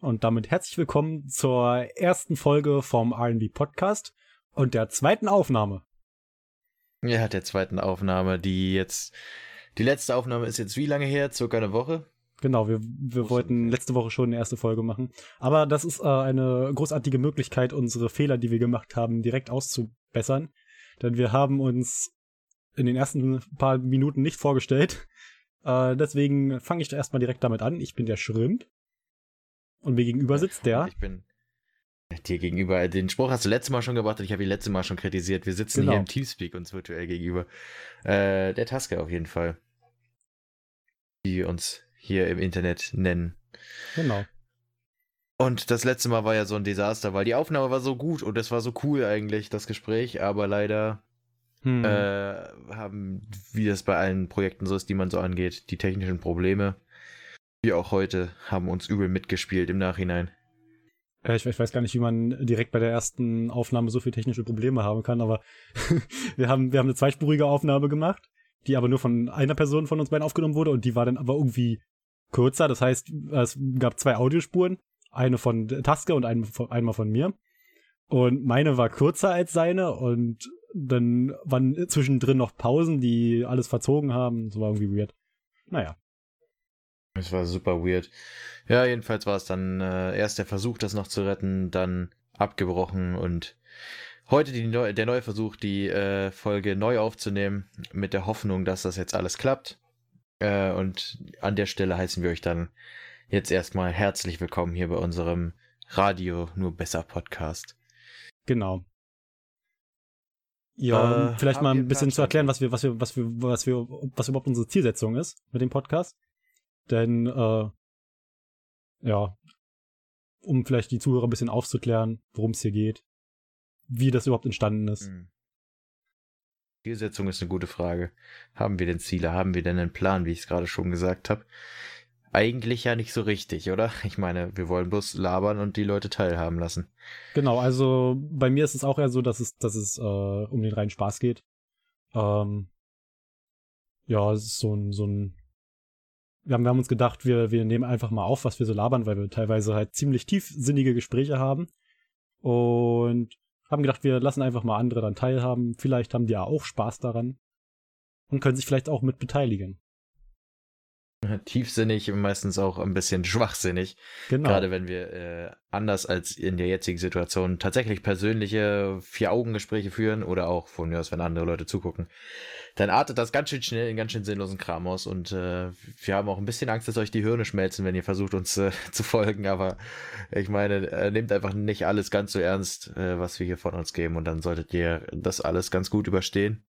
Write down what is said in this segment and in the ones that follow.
und damit herzlich willkommen zur ersten Folge vom RB Podcast und der zweiten Aufnahme. Ja, der zweiten Aufnahme, die jetzt, die letzte Aufnahme ist jetzt wie lange her? Circa eine Woche? Genau, wir, wir wollten letzte Woche schon eine erste Folge machen. Aber das ist äh, eine großartige Möglichkeit, unsere Fehler, die wir gemacht haben, direkt auszubessern. Denn wir haben uns in den ersten paar Minuten nicht vorgestellt. Äh, deswegen fange ich erstmal direkt damit an. Ich bin der Schrimp. Und mir gegenüber sitzt der. Ich bin dir gegenüber. Den Spruch hast du letztes Mal schon gebracht und ich habe ihn letztes Mal schon kritisiert. Wir sitzen genau. hier im Teamspeak uns virtuell gegenüber. Äh, der Taske auf jeden Fall. Die uns hier im Internet nennen. Genau. Und das letzte Mal war ja so ein Desaster, weil die Aufnahme war so gut und es war so cool eigentlich, das Gespräch, aber leider hm. äh, haben, wie das bei allen Projekten so ist, die man so angeht, die technischen Probleme wie auch heute, haben uns übel mitgespielt im Nachhinein. Ich, ich, weiß gar nicht, wie man direkt bei der ersten Aufnahme so viele technische Probleme haben kann, aber wir, haben, wir haben eine zweispurige Aufnahme gemacht, die aber nur von einer Person von uns beiden aufgenommen wurde und die war dann aber irgendwie kürzer. Das heißt, es gab zwei Audiospuren, eine von Taske und eine von, einmal von mir. Und meine war kürzer als seine und dann waren zwischendrin noch Pausen, die alles verzogen haben. Das war irgendwie weird. Naja. Es war super weird. Ja, jedenfalls war es dann äh, erst der Versuch, das noch zu retten, dann abgebrochen und heute die neu der neue Versuch, die äh, Folge neu aufzunehmen, mit der Hoffnung, dass das jetzt alles klappt. Äh, und an der Stelle heißen wir euch dann jetzt erstmal herzlich willkommen hier bei unserem Radio Nur Besser Podcast. Genau. Ja, äh, vielleicht mal ein bisschen zu erklären, was wir, was wir, was wir, was wir, was überhaupt unsere Zielsetzung ist mit dem Podcast. Denn, äh, ja, um vielleicht die Zuhörer ein bisschen aufzuklären, worum es hier geht, wie das überhaupt entstanden ist. Mhm. Zielsetzung ist eine gute Frage. Haben wir denn Ziele? Haben wir denn einen Plan, wie ich es gerade schon gesagt habe? Eigentlich ja nicht so richtig, oder? Ich meine, wir wollen bloß labern und die Leute teilhaben lassen. Genau, also bei mir ist es auch eher so, dass es, dass es äh, um den reinen Spaß geht. Ähm, ja, es ist so ein, so ein wir haben, wir haben uns gedacht, wir, wir nehmen einfach mal auf, was wir so labern, weil wir teilweise halt ziemlich tiefsinnige Gespräche haben. Und haben gedacht, wir lassen einfach mal andere dann teilhaben. Vielleicht haben die ja auch Spaß daran und können sich vielleicht auch mit beteiligen. Tiefsinnig und meistens auch ein bisschen schwachsinnig. Genau. Gerade wenn wir äh, anders als in der jetzigen Situation tatsächlich persönliche Vier-Augen-Gespräche führen oder auch von mir aus, wenn andere Leute zugucken dann artet das ganz schön schnell in ganz schön sinnlosen Kram aus. Und äh, wir haben auch ein bisschen Angst, dass euch die Hirne schmelzen, wenn ihr versucht, uns äh, zu folgen. Aber ich meine, äh, nehmt einfach nicht alles ganz so ernst, äh, was wir hier von uns geben. Und dann solltet ihr das alles ganz gut überstehen.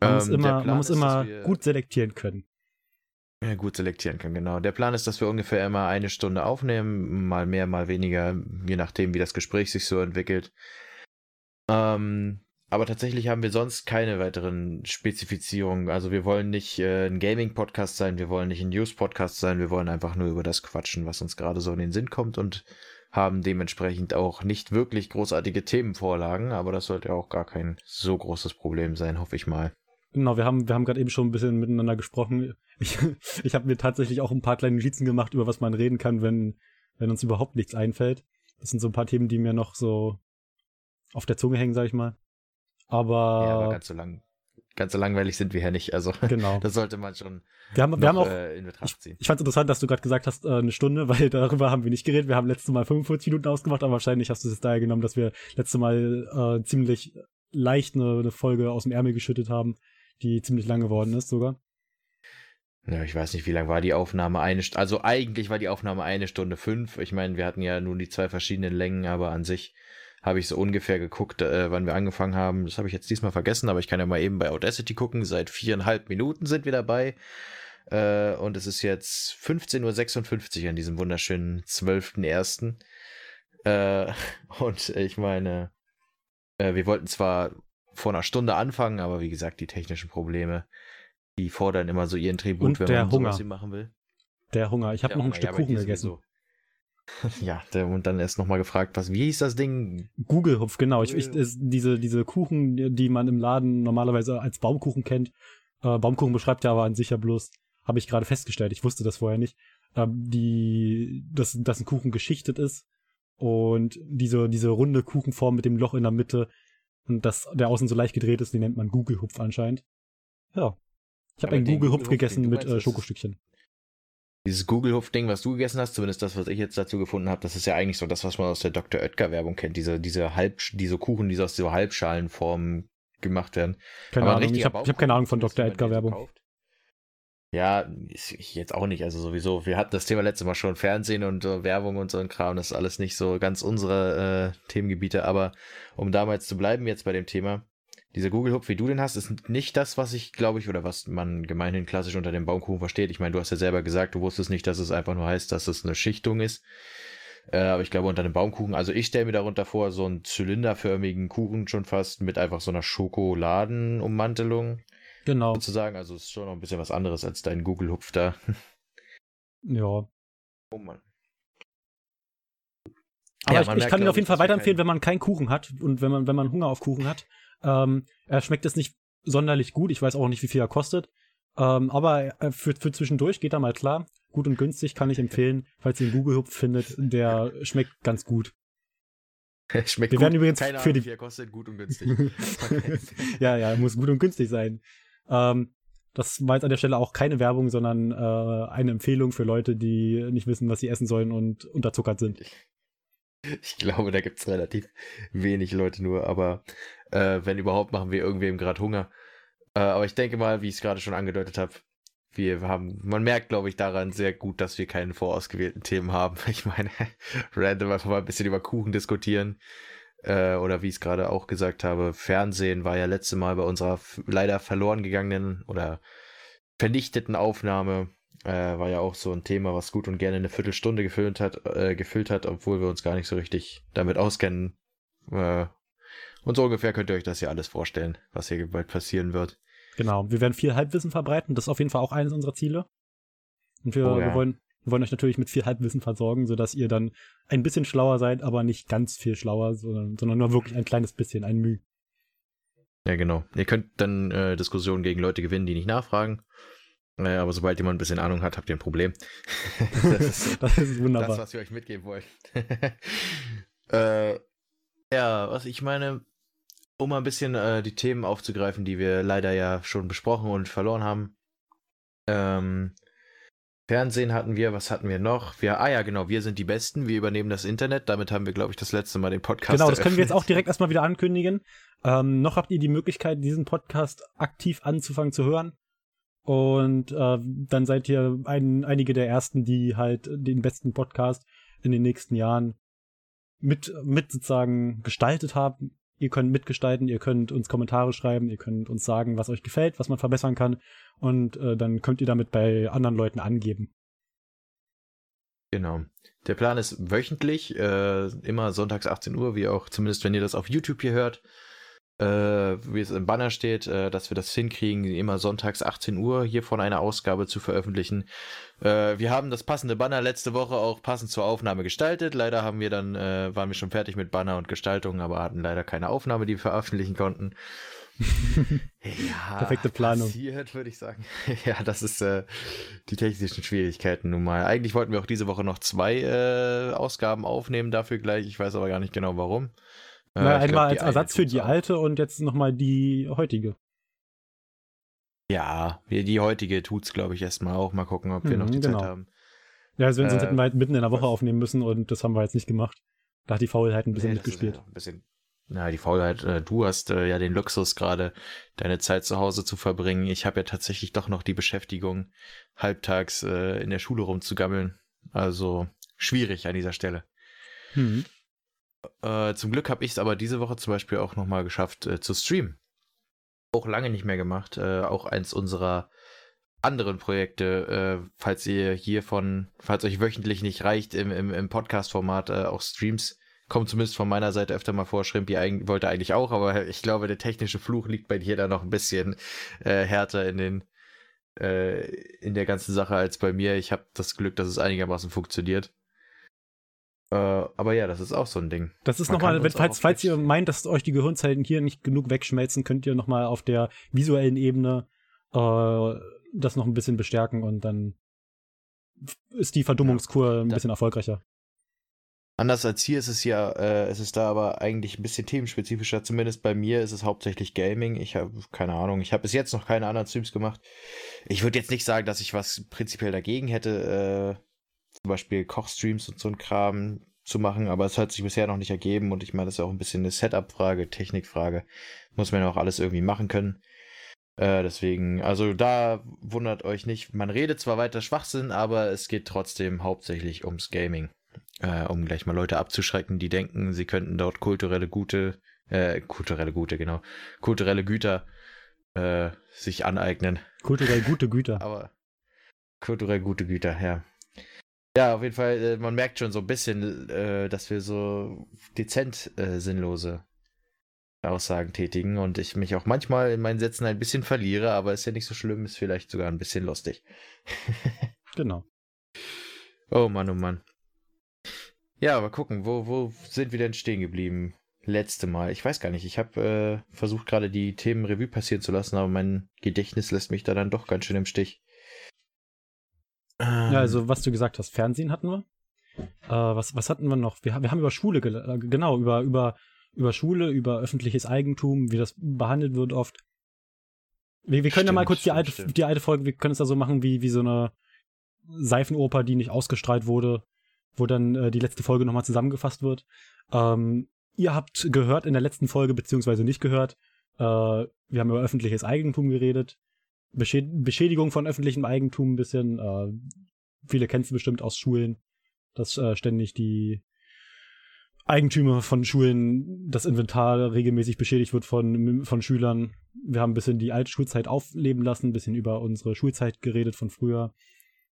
Man ähm, muss immer, man muss immer gut selektieren können. Ja, gut selektieren können, genau. Der Plan ist, dass wir ungefähr immer eine Stunde aufnehmen, mal mehr, mal weniger, je nachdem, wie das Gespräch sich so entwickelt. Ähm, aber tatsächlich haben wir sonst keine weiteren Spezifizierungen. Also wir wollen nicht äh, ein Gaming-Podcast sein, wir wollen nicht ein News-Podcast sein, wir wollen einfach nur über das quatschen, was uns gerade so in den Sinn kommt und haben dementsprechend auch nicht wirklich großartige Themenvorlagen, aber das sollte auch gar kein so großes Problem sein, hoffe ich mal. Genau, wir haben, wir haben gerade eben schon ein bisschen miteinander gesprochen. Ich, ich habe mir tatsächlich auch ein paar kleine Notizen gemacht, über was man reden kann, wenn, wenn uns überhaupt nichts einfällt. Das sind so ein paar Themen, die mir noch so auf der Zunge hängen, sag ich mal. Aber, ja, aber ganz so lang, ganz so langweilig sind wir ja nicht. Also genau. das sollte man schon wir haben, noch, wir haben auch, äh, in Betracht ziehen. Ich, ich fand es interessant, dass du gerade gesagt hast, äh, eine Stunde, weil darüber haben wir nicht geredet. Wir haben letztes Mal 45 Minuten ausgemacht, aber wahrscheinlich hast du es daher genommen, dass wir letztes Mal äh, ziemlich leicht eine, eine Folge aus dem Ärmel geschüttet haben, die ziemlich lang geworden ist sogar. Ja, ich weiß nicht, wie lang war die Aufnahme? Eine, also eigentlich war die Aufnahme eine Stunde fünf. Ich meine, wir hatten ja nun die zwei verschiedenen Längen, aber an sich habe ich so ungefähr geguckt, äh, wann wir angefangen haben. Das habe ich jetzt diesmal vergessen, aber ich kann ja mal eben bei Audacity gucken. Seit viereinhalb Minuten sind wir dabei. Äh, und es ist jetzt 15.56 Uhr an diesem wunderschönen 12.01. Äh, und ich meine, äh, wir wollten zwar vor einer Stunde anfangen, aber wie gesagt, die technischen Probleme, die fordern immer so ihren Tribut, und wenn man Hunger. sowas machen will. Der Hunger. Ich habe noch ein Stück ja, Kuchen gegessen. So. Ja, der, und dann erst nochmal gefragt, was, wie hieß das Ding? Google-Hupf, genau. Ich, ich, diese, diese Kuchen, die man im Laden normalerweise als Baumkuchen kennt. Äh, Baumkuchen beschreibt ja aber an sich ja bloß, habe ich gerade festgestellt, ich wusste das vorher nicht. Äh, die die, dass, dass ein Kuchen geschichtet ist und diese, diese runde Kuchenform mit dem Loch in der Mitte und dass der außen so leicht gedreht ist, den nennt man Google-Hupf anscheinend. Ja. Ich habe einen Google-Hupf gegessen mit äh, Schokostückchen. Dieses Google-Hupf-Ding, was du gegessen hast, zumindest das, was ich jetzt dazu gefunden habe, das ist ja eigentlich so das, was man aus der Dr. Oetker-Werbung kennt. Diese, diese Halb, diese Kuchen, die so aus so Halbschalenformen gemacht werden. Keine Aber Ahnung, ich habe hab keine Ahnung von Dr. Oetker-Werbung. Ja, ich jetzt auch nicht. Also sowieso, wir hatten das Thema letztes Mal schon, Fernsehen und uh, Werbung und so ein Kram, das ist alles nicht so ganz unsere äh, Themengebiete. Aber um damals zu bleiben jetzt bei dem Thema, dieser Google-Hub, wie du den hast, ist nicht das, was ich, glaube ich, oder was man gemeinhin klassisch unter dem Baumkuchen versteht. Ich meine, du hast ja selber gesagt, du wusstest nicht, dass es einfach nur heißt, dass es eine Schichtung ist. Äh, aber ich glaube, unter dem Baumkuchen, also ich stelle mir darunter vor, so einen zylinderförmigen Kuchen schon fast mit einfach so einer Schokoladenummantelung. Genau. Sozusagen, also ist schon noch ein bisschen was anderes als dein Google-Hupf da. Ja. Oh Mann. Aber ja, ich, ich kann ihn auf jeden Fall weiterempfehlen, wenn man keinen Kuchen hat und wenn man, wenn man Hunger auf Kuchen hat. Ähm, er schmeckt es nicht sonderlich gut. Ich weiß auch nicht, wie viel er kostet. Ähm, aber für, für zwischendurch geht er mal klar. Gut und günstig kann ich empfehlen, falls ihr einen Google-Hupf findet. Der schmeckt ganz gut. schmeckt Wir gut. werden übrigens Keine für Ahnung, die wie er kostet, gut und günstig. ja, ja, muss gut und günstig sein. Ähm, das war jetzt an der Stelle auch keine Werbung, sondern äh, eine Empfehlung für Leute, die nicht wissen, was sie essen sollen und unterzuckert sind. Ich glaube, da gibt es relativ wenig Leute nur, aber äh, wenn überhaupt, machen wir irgendwem gerade Hunger. Äh, aber ich denke mal, wie ich es gerade schon angedeutet habe, wir haben, man merkt, glaube ich, daran sehr gut, dass wir keine vorausgewählten Themen haben. Ich meine, random einfach mal ein bisschen über Kuchen diskutieren. Äh, oder wie ich es gerade auch gesagt habe, Fernsehen war ja letzte Mal bei unserer leider verloren gegangenen oder vernichteten Aufnahme. Äh, war ja auch so ein Thema, was gut und gerne eine Viertelstunde gefüllt hat, äh, gefüllt hat, obwohl wir uns gar nicht so richtig damit auskennen. Äh, und so ungefähr könnt ihr euch das ja alles vorstellen, was hier bald passieren wird. Genau, wir werden viel Halbwissen verbreiten. Das ist auf jeden Fall auch eines unserer Ziele. Und wir, oh, ja. wir, wollen, wir wollen euch natürlich mit viel Halbwissen versorgen, sodass ihr dann ein bisschen schlauer seid, aber nicht ganz viel schlauer, sondern, sondern nur wirklich ein kleines bisschen, ein Mühe. Ja, genau. Ihr könnt dann äh, Diskussionen gegen Leute gewinnen, die nicht nachfragen. Äh, aber sobald jemand ein bisschen Ahnung hat, habt ihr ein Problem. das, ist, das ist wunderbar. Das, was wir euch mitgeben wollen. äh, ja, was ich meine, um mal ein bisschen äh, die Themen aufzugreifen, die wir leider ja schon besprochen und verloren haben. Ähm, Fernsehen hatten wir, was hatten wir noch? Wir, ah ja, genau, wir sind die Besten, wir übernehmen das Internet. Damit haben wir, glaube ich, das letzte Mal den Podcast. Genau, das eröffnet. können wir jetzt auch direkt erstmal wieder ankündigen. Ähm, noch habt ihr die Möglichkeit, diesen Podcast aktiv anzufangen zu hören. Und äh, dann seid ihr ein, einige der ersten, die halt den besten Podcast in den nächsten Jahren mit, mit sozusagen gestaltet haben Ihr könnt mitgestalten, ihr könnt uns Kommentare schreiben, ihr könnt uns sagen, was euch gefällt, was man verbessern kann. Und äh, dann könnt ihr damit bei anderen Leuten angeben. Genau. Der Plan ist wöchentlich, äh, immer sonntags 18 Uhr, wie auch zumindest, wenn ihr das auf YouTube hier hört, wie es im Banner steht, äh, dass wir das hinkriegen, immer sonntags 18 Uhr hiervon eine Ausgabe zu veröffentlichen. Äh, wir haben das passende Banner letzte Woche auch passend zur Aufnahme gestaltet. Leider haben wir dann, äh, waren wir schon fertig mit Banner und Gestaltung, aber hatten leider keine Aufnahme, die wir veröffentlichen konnten. ja, Perfekte Planung. Passiert, würde ich sagen. ja, das ist äh, die technischen Schwierigkeiten nun mal. Eigentlich wollten wir auch diese Woche noch zwei äh, Ausgaben aufnehmen, dafür gleich. Ich weiß aber gar nicht genau warum. Äh, Na, einmal glaub, als Ersatz für die alte und jetzt nochmal die heutige. Ja, die heutige tut's, glaube ich, erstmal auch. Mal gucken, ob wir mhm, noch die genau. Zeit haben. Ja, also, sonst äh, hätten wir halt mitten in der Woche aufnehmen müssen und das haben wir jetzt nicht gemacht. Da hat die Faulheit ein bisschen nee, mitgespielt. Ja ein bisschen, na, die Faulheit, äh, du hast äh, ja den Luxus gerade, deine Zeit zu Hause zu verbringen. Ich habe ja tatsächlich doch noch die Beschäftigung, halbtags äh, in der Schule rumzugammeln. Also schwierig an dieser Stelle. Mhm. Äh, zum Glück habe ich es aber diese Woche zum Beispiel auch nochmal geschafft äh, zu streamen. Auch lange nicht mehr gemacht. Äh, auch eins unserer anderen Projekte, äh, falls ihr hiervon, falls euch wöchentlich nicht reicht im, im, im Podcast-Format, äh, auch Streams kommt zumindest von meiner Seite öfter mal vor. Schrimpi eigentlich, wollte eigentlich auch, aber ich glaube, der technische Fluch liegt bei dir da noch ein bisschen äh, härter in den in der ganzen Sache als bei mir. Ich habe das Glück, dass es einigermaßen funktioniert. Äh, aber ja, das ist auch so ein Ding. Das ist nochmal, falls, falls ihr meint, dass euch die Gehirnzellen hier nicht genug wegschmelzen, könnt ihr nochmal auf der visuellen Ebene äh, das noch ein bisschen bestärken und dann ist die Verdummungskur ein bisschen erfolgreicher. Anders als hier ist es ja, äh, es ist da aber eigentlich ein bisschen themenspezifischer. Zumindest bei mir ist es hauptsächlich Gaming. Ich habe keine Ahnung. Ich habe bis jetzt noch keine anderen Streams gemacht. Ich würde jetzt nicht sagen, dass ich was prinzipiell dagegen hätte, äh, zum Beispiel Kochstreams und so ein Kram zu machen, aber es hat sich bisher noch nicht ergeben und ich meine, das ist auch ein bisschen eine Setup-Frage, Technikfrage. Muss man ja auch alles irgendwie machen können. Äh, deswegen, also da wundert euch nicht. Man redet zwar weiter Schwachsinn, aber es geht trotzdem hauptsächlich ums Gaming. Äh, um gleich mal Leute abzuschrecken, die denken, sie könnten dort kulturelle Gute, äh, kulturelle Gute, genau, kulturelle Güter äh, sich aneignen. Kulturell gute Güter. Aber kulturell gute Güter, ja. Ja, auf jeden Fall, äh, man merkt schon so ein bisschen, äh, dass wir so dezent äh, sinnlose Aussagen tätigen und ich mich auch manchmal in meinen Sätzen ein bisschen verliere, aber ist ja nicht so schlimm, ist vielleicht sogar ein bisschen lustig. genau. Oh Mann, oh Mann. Ja, aber gucken, wo, wo sind wir denn stehen geblieben? Letzte Mal. Ich weiß gar nicht. Ich habe äh, versucht gerade die Themen Revue passieren zu lassen, aber mein Gedächtnis lässt mich da dann doch ganz schön im Stich. Ja, also was du gesagt hast, Fernsehen hatten wir. Äh, was, was hatten wir noch? Wir, wir haben über Schule, äh, genau, über, über, über Schule, über öffentliches Eigentum, wie das behandelt wird oft. Wir, wir können stimmt, ja mal kurz die alte, die alte Folge, wir können es da so machen wie, wie so eine Seifenoper, die nicht ausgestrahlt wurde, wo dann äh, die letzte Folge nochmal zusammengefasst wird. Ähm, ihr habt gehört in der letzten Folge, beziehungsweise nicht gehört, äh, wir haben über öffentliches Eigentum geredet. Beschäd Beschädigung von öffentlichem Eigentum ein bisschen. Äh, viele kennst du bestimmt aus Schulen, dass äh, ständig die Eigentümer von Schulen das Inventar regelmäßig beschädigt wird von, von Schülern. Wir haben ein bisschen die alte Schulzeit aufleben lassen, ein bisschen über unsere Schulzeit geredet von früher.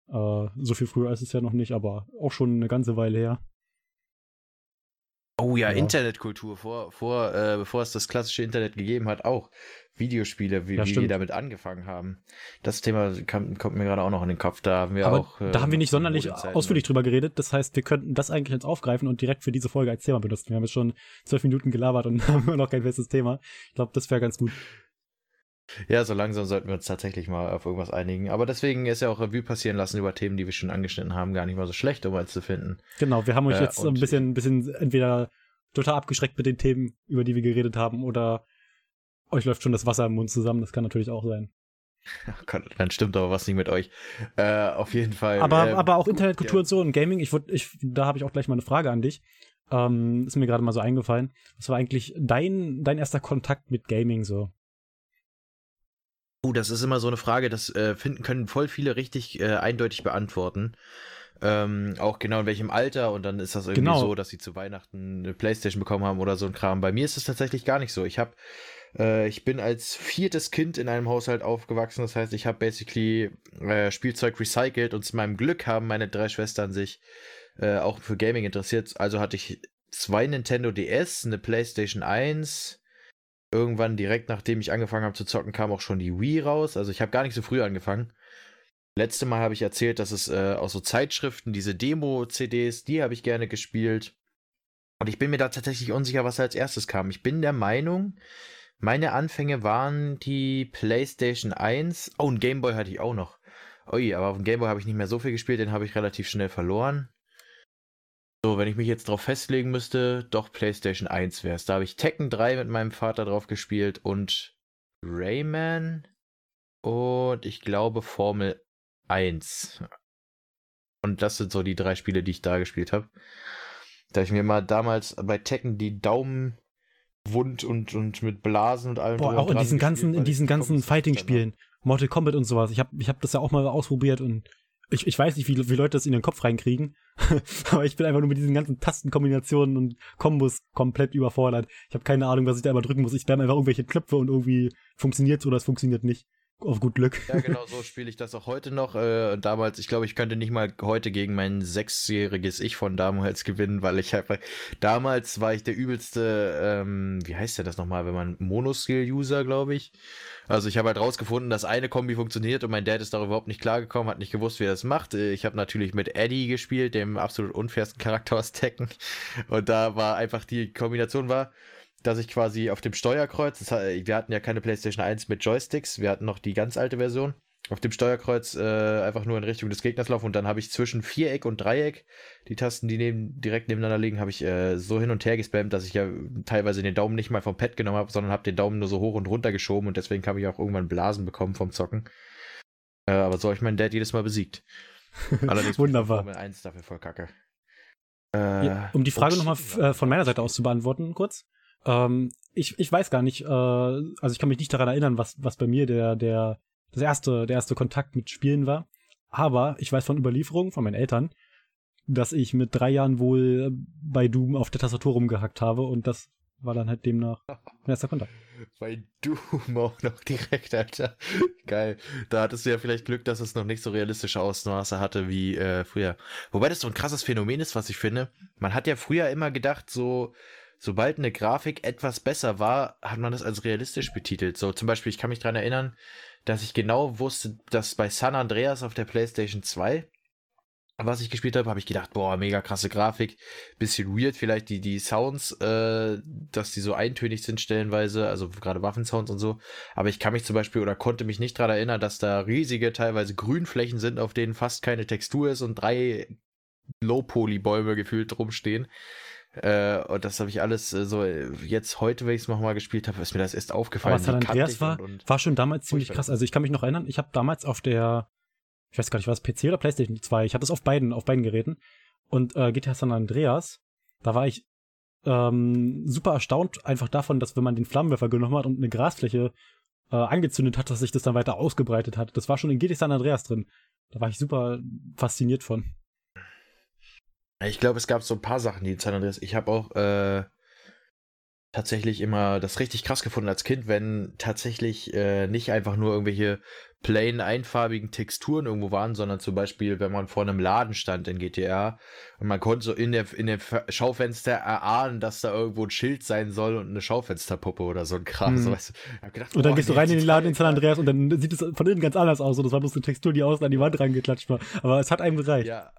Äh, so viel früher ist es ja noch nicht, aber auch schon eine ganze Weile her. Oh ja, ja. Internetkultur, vor, vor, äh, bevor es das klassische Internet gegeben hat, auch Videospiele, wie, ja, wie wir damit angefangen haben. Das Thema kam, kommt mir gerade auch noch in den Kopf. Da haben wir Aber auch. Äh, da haben wir nicht sonderlich ausführlich drüber geredet. Das heißt, wir könnten das eigentlich jetzt aufgreifen und direkt für diese Folge als Thema benutzen. Wir haben jetzt schon zwölf Minuten gelabert und haben immer noch kein festes Thema. Ich glaube, das wäre ganz gut. Ja, so langsam sollten wir uns tatsächlich mal auf irgendwas einigen. Aber deswegen ist ja auch Revue passieren lassen über Themen, die wir schon angeschnitten haben, gar nicht mal so schlecht, um eins zu finden. Genau, wir haben euch äh, jetzt ein bisschen, ein bisschen entweder total abgeschreckt mit den Themen, über die wir geredet haben, oder euch läuft schon das Wasser im Mund zusammen. Das kann natürlich auch sein. Oh dann stimmt aber was nicht mit euch. Äh, auf jeden Fall. Aber, äh, aber auch Internetkultur ja. und so und Gaming, ich würd, ich, da habe ich auch gleich mal eine Frage an dich. Ähm, ist mir gerade mal so eingefallen. Was war eigentlich dein, dein erster Kontakt mit Gaming so? Oh, das ist immer so eine Frage, das äh, finden können voll viele richtig äh, eindeutig beantworten. Ähm, auch genau in welchem Alter und dann ist das irgendwie genau. so, dass sie zu Weihnachten eine Playstation bekommen haben oder so ein Kram. Bei mir ist es tatsächlich gar nicht so. Ich habe, äh, ich bin als viertes Kind in einem Haushalt aufgewachsen. Das heißt, ich habe basically äh, Spielzeug recycelt und zu meinem Glück haben meine drei Schwestern sich äh, auch für Gaming interessiert. Also hatte ich zwei Nintendo DS, eine Playstation 1, irgendwann direkt nachdem ich angefangen habe zu zocken, kam auch schon die Wii raus. Also ich habe gar nicht so früh angefangen. Letzte Mal habe ich erzählt, dass es äh, aus so Zeitschriften, diese Demo-CDs, die habe ich gerne gespielt. Und ich bin mir da tatsächlich unsicher, was als erstes kam. Ich bin der Meinung, meine Anfänge waren die PlayStation 1. Oh, ein Gameboy hatte ich auch noch. Ui, aber auf dem Gameboy habe ich nicht mehr so viel gespielt, den habe ich relativ schnell verloren. So, wenn ich mich jetzt drauf festlegen müsste, doch PlayStation 1 wäre es. Da habe ich Tekken 3 mit meinem Vater drauf gespielt und Rayman und ich glaube Formel 1. Und das sind so die drei Spiele, die ich da gespielt habe. Da ich mir mal damals bei Tekken die Daumen wund und, und mit Blasen und allem. Boah, auch in diesen ganzen, in diesen ganzen Fighting-Spielen. Mortal Kombat und sowas. Ich habe ich hab das ja auch mal ausprobiert und ich, ich weiß nicht, wie, wie Leute das in den Kopf reinkriegen, aber ich bin einfach nur mit diesen ganzen Tastenkombinationen und Kombos komplett überfordert. Ich habe keine Ahnung, was ich da immer drücken muss. Ich spam einfach irgendwelche Knöpfe und irgendwie funktioniert oder es funktioniert nicht. Auf gut Glück. Ja, genau so spiele ich das auch heute noch. Äh, damals, ich glaube, ich könnte nicht mal heute gegen mein sechsjähriges Ich von damals gewinnen, weil ich einfach, damals war ich der übelste, ähm, wie heißt der das nochmal, wenn man Monoskill-User, glaube ich. Also ich habe halt rausgefunden, dass eine Kombi funktioniert und mein Dad ist darüber überhaupt nicht klargekommen, hat nicht gewusst, wie er das macht. Äh, ich habe natürlich mit Eddie gespielt, dem absolut unfairsten Charakter aus Tekken. Und da war einfach die Kombination war, dass ich quasi auf dem Steuerkreuz, das, wir hatten ja keine PlayStation 1 mit Joysticks, wir hatten noch die ganz alte Version. auf dem Steuerkreuz äh, einfach nur in Richtung des Gegners laufen und dann habe ich zwischen Viereck und Dreieck, die Tasten, die neben, direkt nebeneinander liegen, habe ich äh, so hin und her gespammt, dass ich ja teilweise den Daumen nicht mal vom Pad genommen habe, sondern habe den Daumen nur so hoch und runter geschoben und deswegen habe ich auch irgendwann Blasen bekommen vom Zocken. Äh, aber so habe ich meinen Dad jedes Mal besiegt. Allerdings Wunderbar. Formel 1 dafür voll kacke. Ja, um die Frage nochmal äh, von meiner Seite aus zu beantworten, kurz. Ähm, ich, ich weiß gar nicht, äh, also ich kann mich nicht daran erinnern, was, was bei mir der, der das erste, der erste Kontakt mit Spielen war. Aber ich weiß von Überlieferungen von meinen Eltern, dass ich mit drei Jahren wohl bei Doom auf der Tastatur rumgehackt habe und das war dann halt demnach mein erster Kontakt. Bei Doom auch noch direkt, Alter. Geil. Da hattest du ja vielleicht Glück, dass es noch nicht so realistische Ausmaße hatte wie äh, früher. Wobei das so ein krasses Phänomen ist, was ich finde. Man hat ja früher immer gedacht, so sobald eine Grafik etwas besser war, hat man das als realistisch betitelt. So zum Beispiel, ich kann mich daran erinnern, dass ich genau wusste, dass bei San Andreas auf der PlayStation 2, was ich gespielt habe, habe ich gedacht, boah, mega krasse Grafik, bisschen weird vielleicht die, die Sounds, äh, dass die so eintönig sind stellenweise, also gerade Waffensounds und so. Aber ich kann mich zum Beispiel oder konnte mich nicht daran erinnern, dass da riesige, teilweise Grünflächen sind, auf denen fast keine Textur ist und drei Low-Poly-Bäume gefühlt rumstehen. Äh, und das habe ich alles äh, so jetzt heute, wenn ich es nochmal gespielt habe, ist mir das erst aufgefallen. Aber San Andreas war, und, und war schon damals ziemlich krass. Also ich kann mich noch erinnern, ich habe damals auf der, ich weiß gar nicht, war es PC oder PlayStation 2, ich hatte es auf beiden, auf beiden Geräten. Und äh, GTA San Andreas, da war ich ähm, super erstaunt einfach davon, dass wenn man den Flammenwerfer genommen hat und eine Grasfläche äh, angezündet hat, dass sich das dann weiter ausgebreitet hat. Das war schon in GTA San Andreas drin. Da war ich super fasziniert von. Ich glaube, es gab so ein paar Sachen, die in San Andreas. Ich habe auch äh, tatsächlich immer das richtig krass gefunden als Kind, wenn tatsächlich äh, nicht einfach nur irgendwelche plain einfarbigen Texturen irgendwo waren, sondern zum Beispiel, wenn man vor einem Laden stand in GTA und man konnte so in der in dem Schaufenster erahnen, dass da irgendwo ein Schild sein soll und eine Schaufensterpuppe oder so ein Kram. Mhm. So, weißt du, gedacht, und dann gehst du rein in den Laden in San Andreas und dann sieht es von innen ganz anders aus und das war bloß eine Textur, die außen an die Wand reingeklatscht war. Aber es hat einem gereicht. Ja,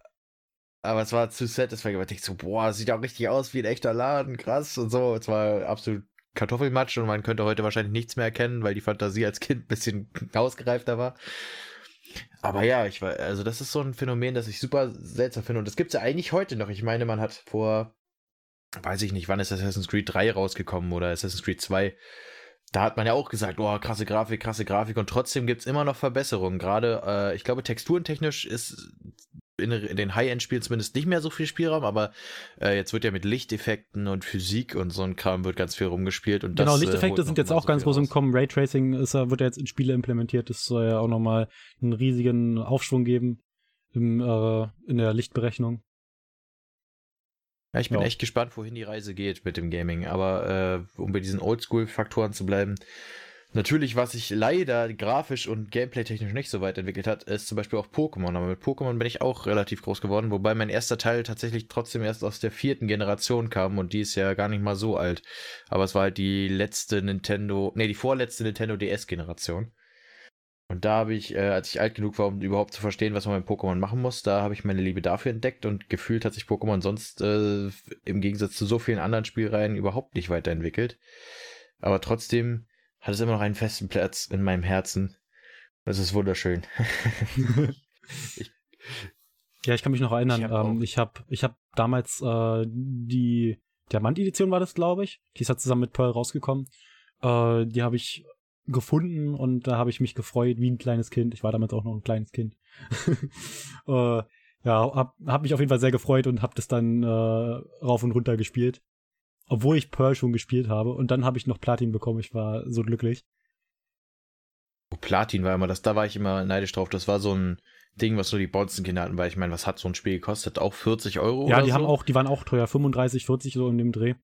aber es war zu satisfying, ich so, boah, sieht auch richtig aus wie ein echter Laden, krass und so. Es war absolut Kartoffelmatsch und man könnte heute wahrscheinlich nichts mehr erkennen, weil die Fantasie als Kind ein bisschen ausgereifter war. Aber ja, ich war, also das ist so ein Phänomen, das ich super seltsam finde. Und das gibt es ja eigentlich heute noch. Ich meine, man hat vor, weiß ich nicht, wann ist Assassin's Creed 3 rausgekommen oder Assassin's Creed 2. Da hat man ja auch gesagt, oh, krasse Grafik, krasse Grafik. Und trotzdem gibt es immer noch Verbesserungen. Gerade, äh, ich glaube, texturentechnisch ist in, den High-End-Spielen zumindest nicht mehr so viel Spielraum, aber äh, jetzt wird ja mit Lichteffekten und Physik und so ein Kram wird ganz viel rumgespielt. Und genau, das, äh, Lichteffekte äh, sind jetzt auch so ganz groß im Kommen. Raytracing ist, wird ja jetzt in Spiele implementiert. Das soll ja auch nochmal einen riesigen Aufschwung geben im, äh, in der Lichtberechnung. Ja, ich bin ja. echt gespannt, wohin die Reise geht mit dem Gaming. Aber äh, um bei diesen Oldschool-Faktoren zu bleiben, Natürlich, was sich leider grafisch und gameplay-technisch nicht so weit entwickelt hat, ist zum Beispiel auch Pokémon. Aber mit Pokémon bin ich auch relativ groß geworden, wobei mein erster Teil tatsächlich trotzdem erst aus der vierten Generation kam und die ist ja gar nicht mal so alt. Aber es war halt die letzte Nintendo, nee, die vorletzte Nintendo DS-Generation. Und da habe ich, äh, als ich alt genug war, um überhaupt zu verstehen, was man mit Pokémon machen muss, da habe ich meine Liebe dafür entdeckt und gefühlt hat sich Pokémon sonst äh, im Gegensatz zu so vielen anderen Spielreihen überhaupt nicht weiterentwickelt. Aber trotzdem hat es immer noch einen festen Platz in meinem Herzen. Das ist wunderschön. ich, ja, ich kann mich noch erinnern. Ich habe ähm, ich hab, ich hab damals äh, die Diamant-Edition war das, glaube ich. Die ist halt zusammen mit Pearl rausgekommen. Äh, die habe ich gefunden und da habe ich mich gefreut wie ein kleines Kind. Ich war damals auch noch ein kleines Kind. äh, ja, hab, hab mich auf jeden Fall sehr gefreut und hab das dann äh, rauf und runter gespielt obwohl ich Pearl schon gespielt habe. Und dann habe ich noch Platin bekommen. Ich war so glücklich. Platin war immer das, da war ich immer neidisch drauf. Das war so ein Ding, was nur die Bonzenkinder hatten, weil ich meine, was hat so ein Spiel gekostet? Auch 40 Euro? Ja, die so? haben auch, die waren auch teuer, 35, 40 so in dem Dreh.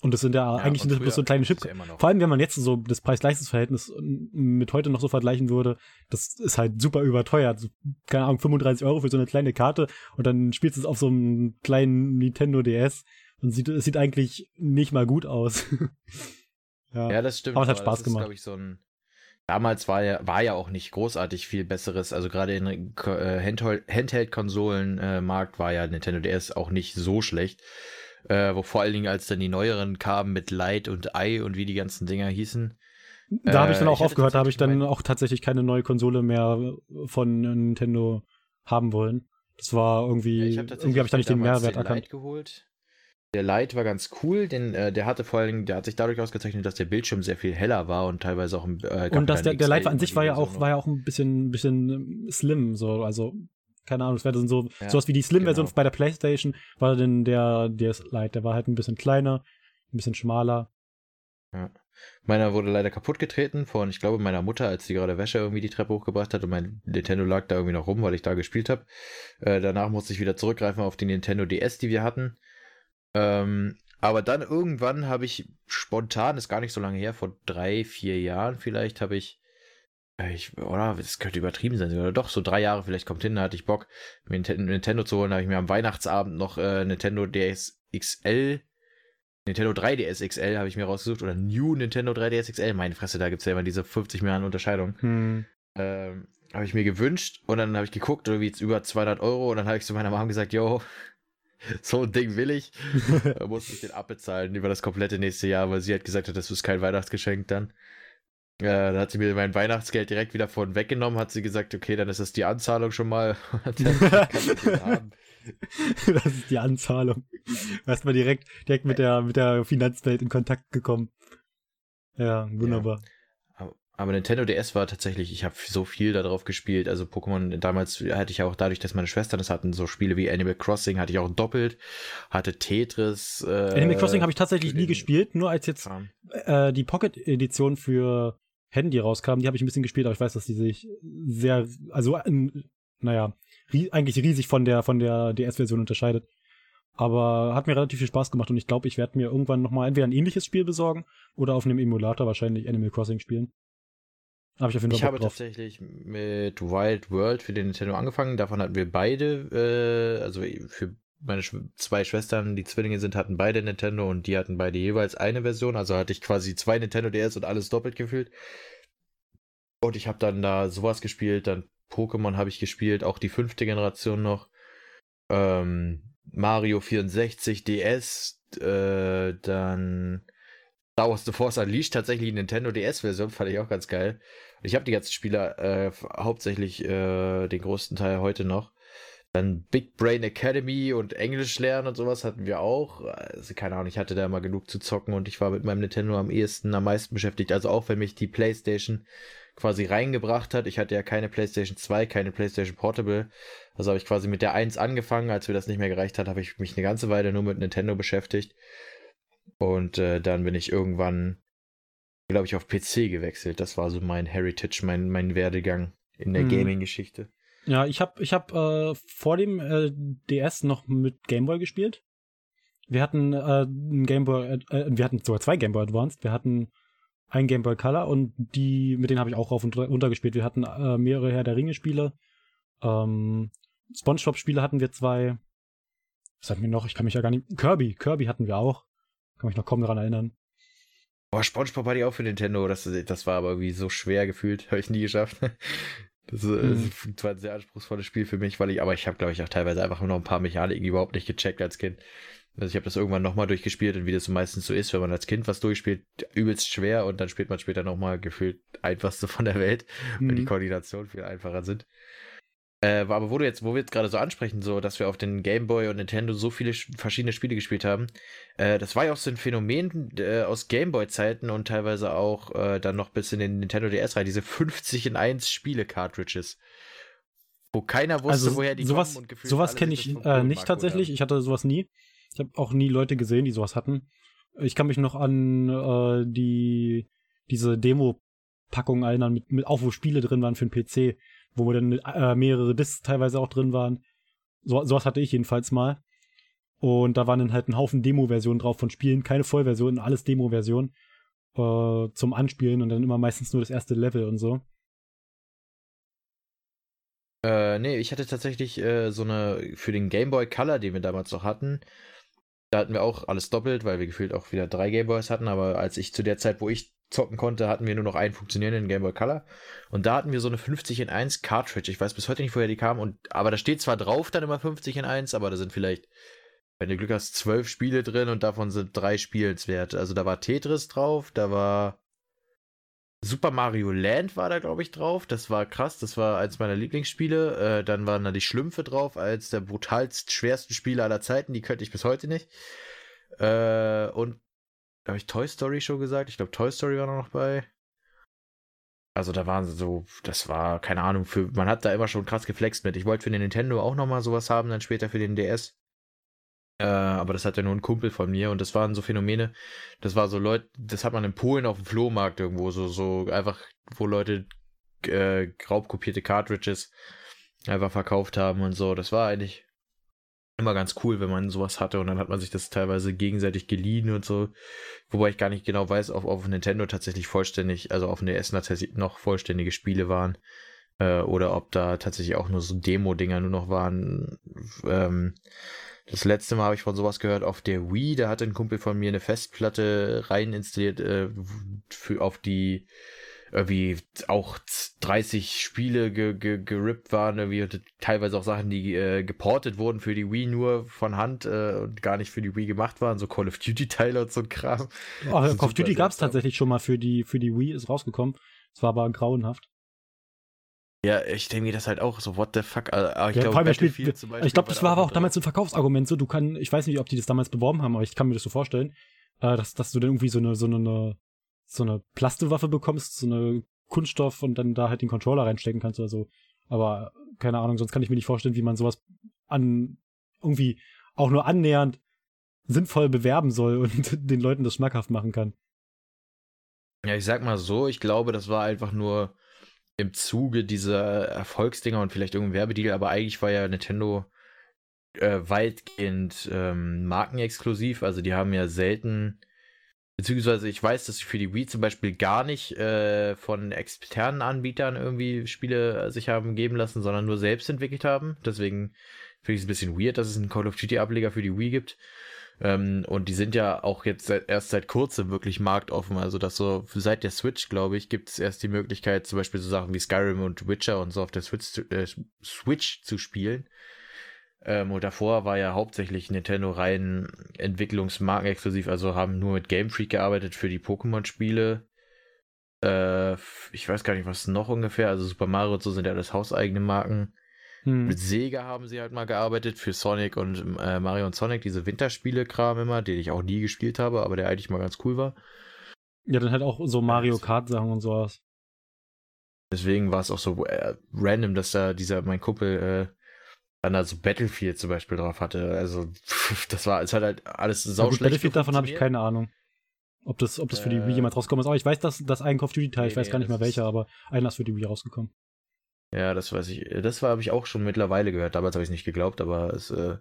Und das sind ja, ja eigentlich sind das so kleine Chips. Ja Vor allem, wenn man jetzt so das Preis-Leistungs-Verhältnis mit heute noch so vergleichen würde, das ist halt super überteuert. So, keine Ahnung, 35 Euro für so eine kleine Karte und dann spielst du es auf so einem kleinen Nintendo DS. Und sieht, es sieht eigentlich nicht mal gut aus. ja. ja, das stimmt. Aber es hat Spaß ist, gemacht. Ich, so ein, damals war ja, war ja auch nicht großartig viel Besseres. Also gerade in äh, Handheld-Konsolen-Markt äh, war ja Nintendo DS auch nicht so schlecht. Äh, wo vor allen Dingen, als dann die neueren kamen mit Light und Eye und wie die ganzen Dinger hießen, Da habe ich dann Äh, auch ich aufgehört, da habe ich dann auch tatsächlich keine neue Konsole mehr von Nintendo haben wollen. Das war irgendwie, Ja, ich hab irgendwie habe ich da nicht den Mehrwert erkannt. Lite geholt. Der Lite war ganz cool, denn äh, der hatte vor allen Dingen, der hat sich dadurch ausgezeichnet, dass der Bildschirm sehr viel heller war und teilweise auch im äh, Und dass der, der XL an sich war ja Version auch, noch. war ja auch ein bisschen, bisschen ähm, slim, so, also, keine Ahnung, es wäre dann so, Ja, sowas wie die Slim-Version genau. bei der Playstation, war denn der, der Lite, der war halt ein bisschen kleiner, ein bisschen schmaler. Meiner wurde leider kaputt getreten von, ich glaube, meiner Mutter, als sie gerade Wäsche irgendwie die Treppe hochgebracht hat und mein Nintendo lag da irgendwie noch rum, weil ich da gespielt habe. Äh, danach musste ich wieder zurückgreifen auf die Nintendo DS, die wir hatten. Ähm, aber dann irgendwann habe ich spontan, ist gar nicht so lange her, vor drei, vier Jahren vielleicht, habe ich, äh, ich, oder, das könnte übertrieben sein, oder doch, so drei Jahre vielleicht kommt hin, da hatte ich Bock, mir Nintendo zu holen, da habe ich mir am Weihnachtsabend noch äh, Nintendo DS XL Nintendo 3DS XL habe ich mir rausgesucht oder New Nintendo 3DS XL. Meine Fresse, da gibt es ja immer diese 50 Milliarden Unterscheidung. Hm. Ähm, habe ich mir gewünscht und dann habe ich geguckt, irgendwie jetzt über 200 Euro und dann habe ich zu meiner Mom gesagt, yo, so ein Ding will ich. Da musste ich den abbezahlen über das komplette nächste Jahr, weil sie hat gesagt hat, das ist kein Weihnachtsgeschenk dann. Äh, da hat sie mir mein Weihnachtsgeld direkt wieder von weggenommen, hat sie gesagt, okay, dann ist das die Anzahlung schon mal. Dann das ist die Anzahlung. Erstmal direkt, direkt mit der, mit der Finanzwelt in Kontakt gekommen. Ja, wunderbar. Aber- Aber Nintendo DS war tatsächlich, ich habe so viel darauf gespielt. Also Pokémon, damals hatte ich auch dadurch, dass meine Schwestern das hatten, so Spiele wie Animal Crossing hatte ich auch doppelt, hatte Tetris. Äh, Animal Crossing habe ich tatsächlich nie gespielt, nur als jetzt äh, die Pocket-Edition für Handy rauskam, die habe ich ein bisschen gespielt, aber ich weiß, dass die sich sehr, also ähm, naja, rie eigentlich riesig von der von der DS-Version unterscheidet. Aber hat mir relativ viel Spaß gemacht und ich glaube, ich werde mir irgendwann nochmal entweder ein ähnliches Spiel besorgen oder auf einem Emulator wahrscheinlich Animal Crossing spielen. Habe ich auf jeden Fall Ich habe drauf. tatsächlich mit Wild World für den Nintendo angefangen. Davon hatten wir beide, äh, also für meine Sch zwei Schwestern, die Zwillinge sind, hatten beide Nintendo und die hatten beide jeweils eine Version. Also hatte ich quasi zwei Nintendo DS und alles doppelt gefühlt. Und ich habe dann da sowas gespielt, dann Pokémon habe ich gespielt, auch die fünfte Generation noch. Ähm, Mario 64 DS, äh, dann Star Wars The Force Unleashed, tatsächlich Nintendo DS-Version, fand ich auch ganz geil. Ich habe die ganzen Spiele äh, hauptsächlich äh, den größten Teil heute noch. Dann Big Brain Academy und Englisch lernen und sowas hatten wir auch. Also keine Ahnung, ich hatte da immer genug zu zocken und ich war mit meinem Nintendo am ehesten, am meisten beschäftigt. Also auch wenn mich die PlayStation quasi reingebracht hat. Ich hatte ja keine PlayStation 2, keine PlayStation Portable. Also habe ich quasi mit der 1 angefangen. Als mir das nicht mehr gereicht hat, habe ich mich eine ganze Weile nur mit Nintendo beschäftigt. Und äh, dann bin ich irgendwann, glaube ich, auf PC gewechselt. Das war so mein Heritage, mein, mein Werdegang in der Hm. Gaming-Geschichte. Ja, ich habe ich hab, äh, vor dem äh, DS noch mit Gameboy gespielt. Wir hatten äh, ein Gameboy, äh, wir hatten sogar zwei Gameboy Advanced. Wir hatten ein Gameboy Color und die, mit denen habe ich auch rauf und runter gespielt. Wir hatten äh, mehrere Herr der Ringe Spiele. Ähm, Spongebob Spiele hatten wir zwei. Was hatten wir noch? Ich kann mich ja gar nicht. Kirby, Kirby hatten wir auch. Kann mich noch kaum daran erinnern. Boah, Spongebob hatte ich auch für Nintendo. Das, das war aber irgendwie so schwer gefühlt. Habe ich nie geschafft. Das ist, Mhm. das war ein sehr anspruchsvolles Spiel für mich, weil ich, aber ich habe, glaube ich, auch teilweise einfach nur noch ein paar Mechaniken überhaupt nicht gecheckt als Kind. Also ich habe das irgendwann nochmal durchgespielt und wie das meistens so ist, wenn man als Kind was durchspielt, übelst schwer und dann spielt man später nochmal gefühlt einfachste von der Welt, weil die Mhm. Koordination viel einfacher sind. Äh, aber wo du jetzt, wo wir jetzt gerade so ansprechen, so, dass wir auf den Game Boy und Nintendo so viele sch- verschiedene Spiele gespielt haben, äh, das war ja auch so ein Phänomen äh, aus Game Boy Zeiten und teilweise auch äh, dann noch bis in den Nintendo DS rein, diese 50 in 1 Spiele Cartridges. Wo keiner wusste, also woher die sowas, kommen und gefühlt sowas kenne ich äh, nicht tatsächlich. geholt Ich hatte sowas nie. Ich habe auch nie Leute gesehen, die sowas hatten. Ich kann mich noch an äh, die diese Demo-Packung erinnern, mit, mit auch wo Spiele drin waren für den PC, wo dann äh, mehrere Discs teilweise auch drin waren. So, sowas hatte ich jedenfalls mal. Und da waren dann halt ein Haufen Demo-Versionen drauf von Spielen, keine Vollversionen, alles Demo-Versionen äh, zum Anspielen und dann immer meistens nur das erste Level und so. Äh, nee, ich hatte tatsächlich äh, so eine für den Game Boy Color, den wir damals noch hatten. Da hatten wir auch alles doppelt, weil wir gefühlt auch wieder drei Game Boys hatten. Aber als ich zu der Zeit, wo ich zocken konnte, hatten wir nur noch einen funktionierenden Game Boy Color. Und da hatten wir so eine 50 in 1 Cartridge. Ich weiß bis heute nicht, woher die kam. Und, aber da steht zwar drauf dann immer 50 in 1, aber da sind vielleicht, wenn du Glück hast, zwölf Spiele drin und davon sind drei spielenswert. Also da war Tetris drauf, da war Super Mario Land war da, glaube ich, drauf. Das war krass. Das war eins meiner Lieblingsspiele. Äh, dann waren da die Schlümpfe drauf, als der brutalst schwersten Spiele aller Zeiten. Die könnte ich bis heute nicht. Äh, und habe ich Toy Story schon gesagt? Ich glaube, Toy Story war noch bei. Also da waren so, das war, keine Ahnung, für, man hat da immer schon krass geflext mit. Ich wollte für den Nintendo auch nochmal sowas haben, dann später für den DS. Äh, aber das hat ja nur ein Kumpel von mir und das waren so Phänomene. Das war so Leute, das hat man in Polen auf dem Flohmarkt irgendwo, so, so einfach, wo Leute äh, raubkopierte Cartridges einfach verkauft haben und so. Das war eigentlich immer ganz cool, wenn man sowas hatte und dann hat man sich das teilweise gegenseitig geliehen und so. Wobei ich gar nicht genau weiß, ob auf Nintendo tatsächlich vollständig, also auf NES tatsächlich noch vollständige Spiele waren äh, oder ob da tatsächlich auch nur so Demo-Dinger nur noch waren. Ähm, das letzte Mal habe ich von sowas gehört auf der Wii. Da hatte ein Kumpel von mir eine Festplatte rein installiert äh, für, auf die irgendwie auch 30 Spiele ge, ge, gerippt waren, irgendwie teilweise auch Sachen, die äh, geportet wurden für die Wii nur von Hand äh, und gar nicht für die Wii gemacht waren, so Call of Duty Teile und so ein Kram. Oh, Call of Duty gab es tatsächlich schon mal für die für die Wii, ist rausgekommen. Es war aber grauenhaft. Ja, ich denke mir das halt auch so, what the fuck. Also, ich ja, glaube, spielt, ich glaube, das war aber auch damals ein Verkaufsargument. So, du kann, ich weiß nicht, ob die das damals beworben haben, aber ich kann mir das so vorstellen, äh, dass, dass du dann irgendwie so eine, so eine, so eine Plastewaffe bekommst, so eine Kunststoff und dann da halt den Controller reinstecken kannst oder so. Aber keine Ahnung, sonst kann ich mir nicht vorstellen, wie man sowas an irgendwie auch nur annähernd sinnvoll bewerben soll und den Leuten das schmackhaft machen kann. Ja, ich sag mal so, ich glaube, das war einfach nur im Zuge dieser Erfolgsdinger und vielleicht irgendein Werbedeal, aber eigentlich war ja Nintendo äh, weitgehend ähm, markenexklusiv. Also die haben ja selten, beziehungsweise ich weiß, dass sie für die Wii zum Beispiel gar nicht äh, von externen Anbietern irgendwie Spiele sich haben geben lassen, sondern nur selbst entwickelt haben. Deswegen finde ich es ein bisschen weird, dass es einen Call of Duty Ableger für die Wii gibt. Ähm, und die sind ja auch jetzt seit, erst seit kurzem wirklich marktoffen. Also das so seit der Switch, glaube ich, gibt es erst die Möglichkeit, zum Beispiel so Sachen wie Skyrim und Witcher und so auf der Switch, zu, äh, Switch zu spielen. Ähm, und davor war ja hauptsächlich Nintendo rein Entwicklungsmarkenexklusiv, also haben nur mit Game Freak gearbeitet für die Pokémon-Spiele. Äh, ich weiß gar nicht, was noch ungefähr. Also Super Mario und so sind ja alles hauseigene Marken. Hm. Mit Sega haben sie halt mal gearbeitet für Sonic und äh, Mario und Sonic, diese Winterspiele-Kram immer, den ich auch nie gespielt habe, aber der eigentlich mal ganz cool war. Ja, dann halt auch so Mario Kart-Sachen und sowas. Deswegen war es auch so äh, random, dass da dieser, mein Kumpel, äh, dann da so Battlefield zum Beispiel drauf hatte. Also, das war, es hat halt alles sau ja, Battlefield davon habe ich keine Ahnung. Ob das, ob das für die Wii äh. jemals rausgekommen ist. Aber ich weiß, dass das ein Call of Duty Teil, nee, ich weiß nee, gar nicht mehr welcher, aber einer ist für die Wii rausgekommen. Ja, das weiß ich. Das habe ich auch schon mittlerweile gehört. Damals habe ich es nicht geglaubt, aber es äh,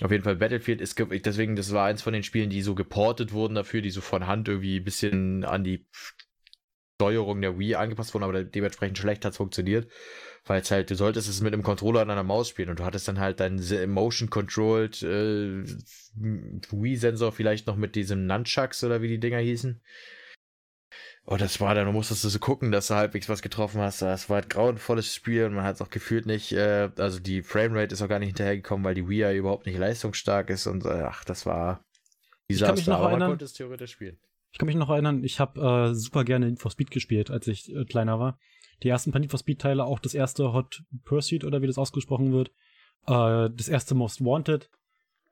auf jeden Fall Battlefield ist deswegen, das war eins von den Spielen, die so geportet wurden dafür, die so von Hand irgendwie ein bisschen an die Steuerung der Wii angepasst wurden, aber dementsprechend schlecht hat es funktioniert. Weil es halt, du solltest es mit einem Controller an einer Maus spielen und du hattest dann halt deinen Motion Controlled äh, Wii-Sensor vielleicht noch mit diesem Nunchucks oder wie die Dinger hießen. Oh, das war dann, du musstest so gucken, dass du halbwegs was getroffen hast. Das war ein grauenvolles Spiel und man hat es auch gefühlt nicht, äh, also die Framerate ist auch gar nicht hinterhergekommen, weil die Wii ja überhaupt nicht leistungsstark ist und äh, ach, das war Desaster, ich kann mich noch erinnern, konnte es theoretisch spielen. Ich kann mich noch erinnern, ich habe äh, super gerne Need for Speed gespielt, als ich äh, kleiner war. Die ersten paar Need for Speed Teile, auch das erste Hot Pursuit oder wie das ausgesprochen wird, äh, das erste Most Wanted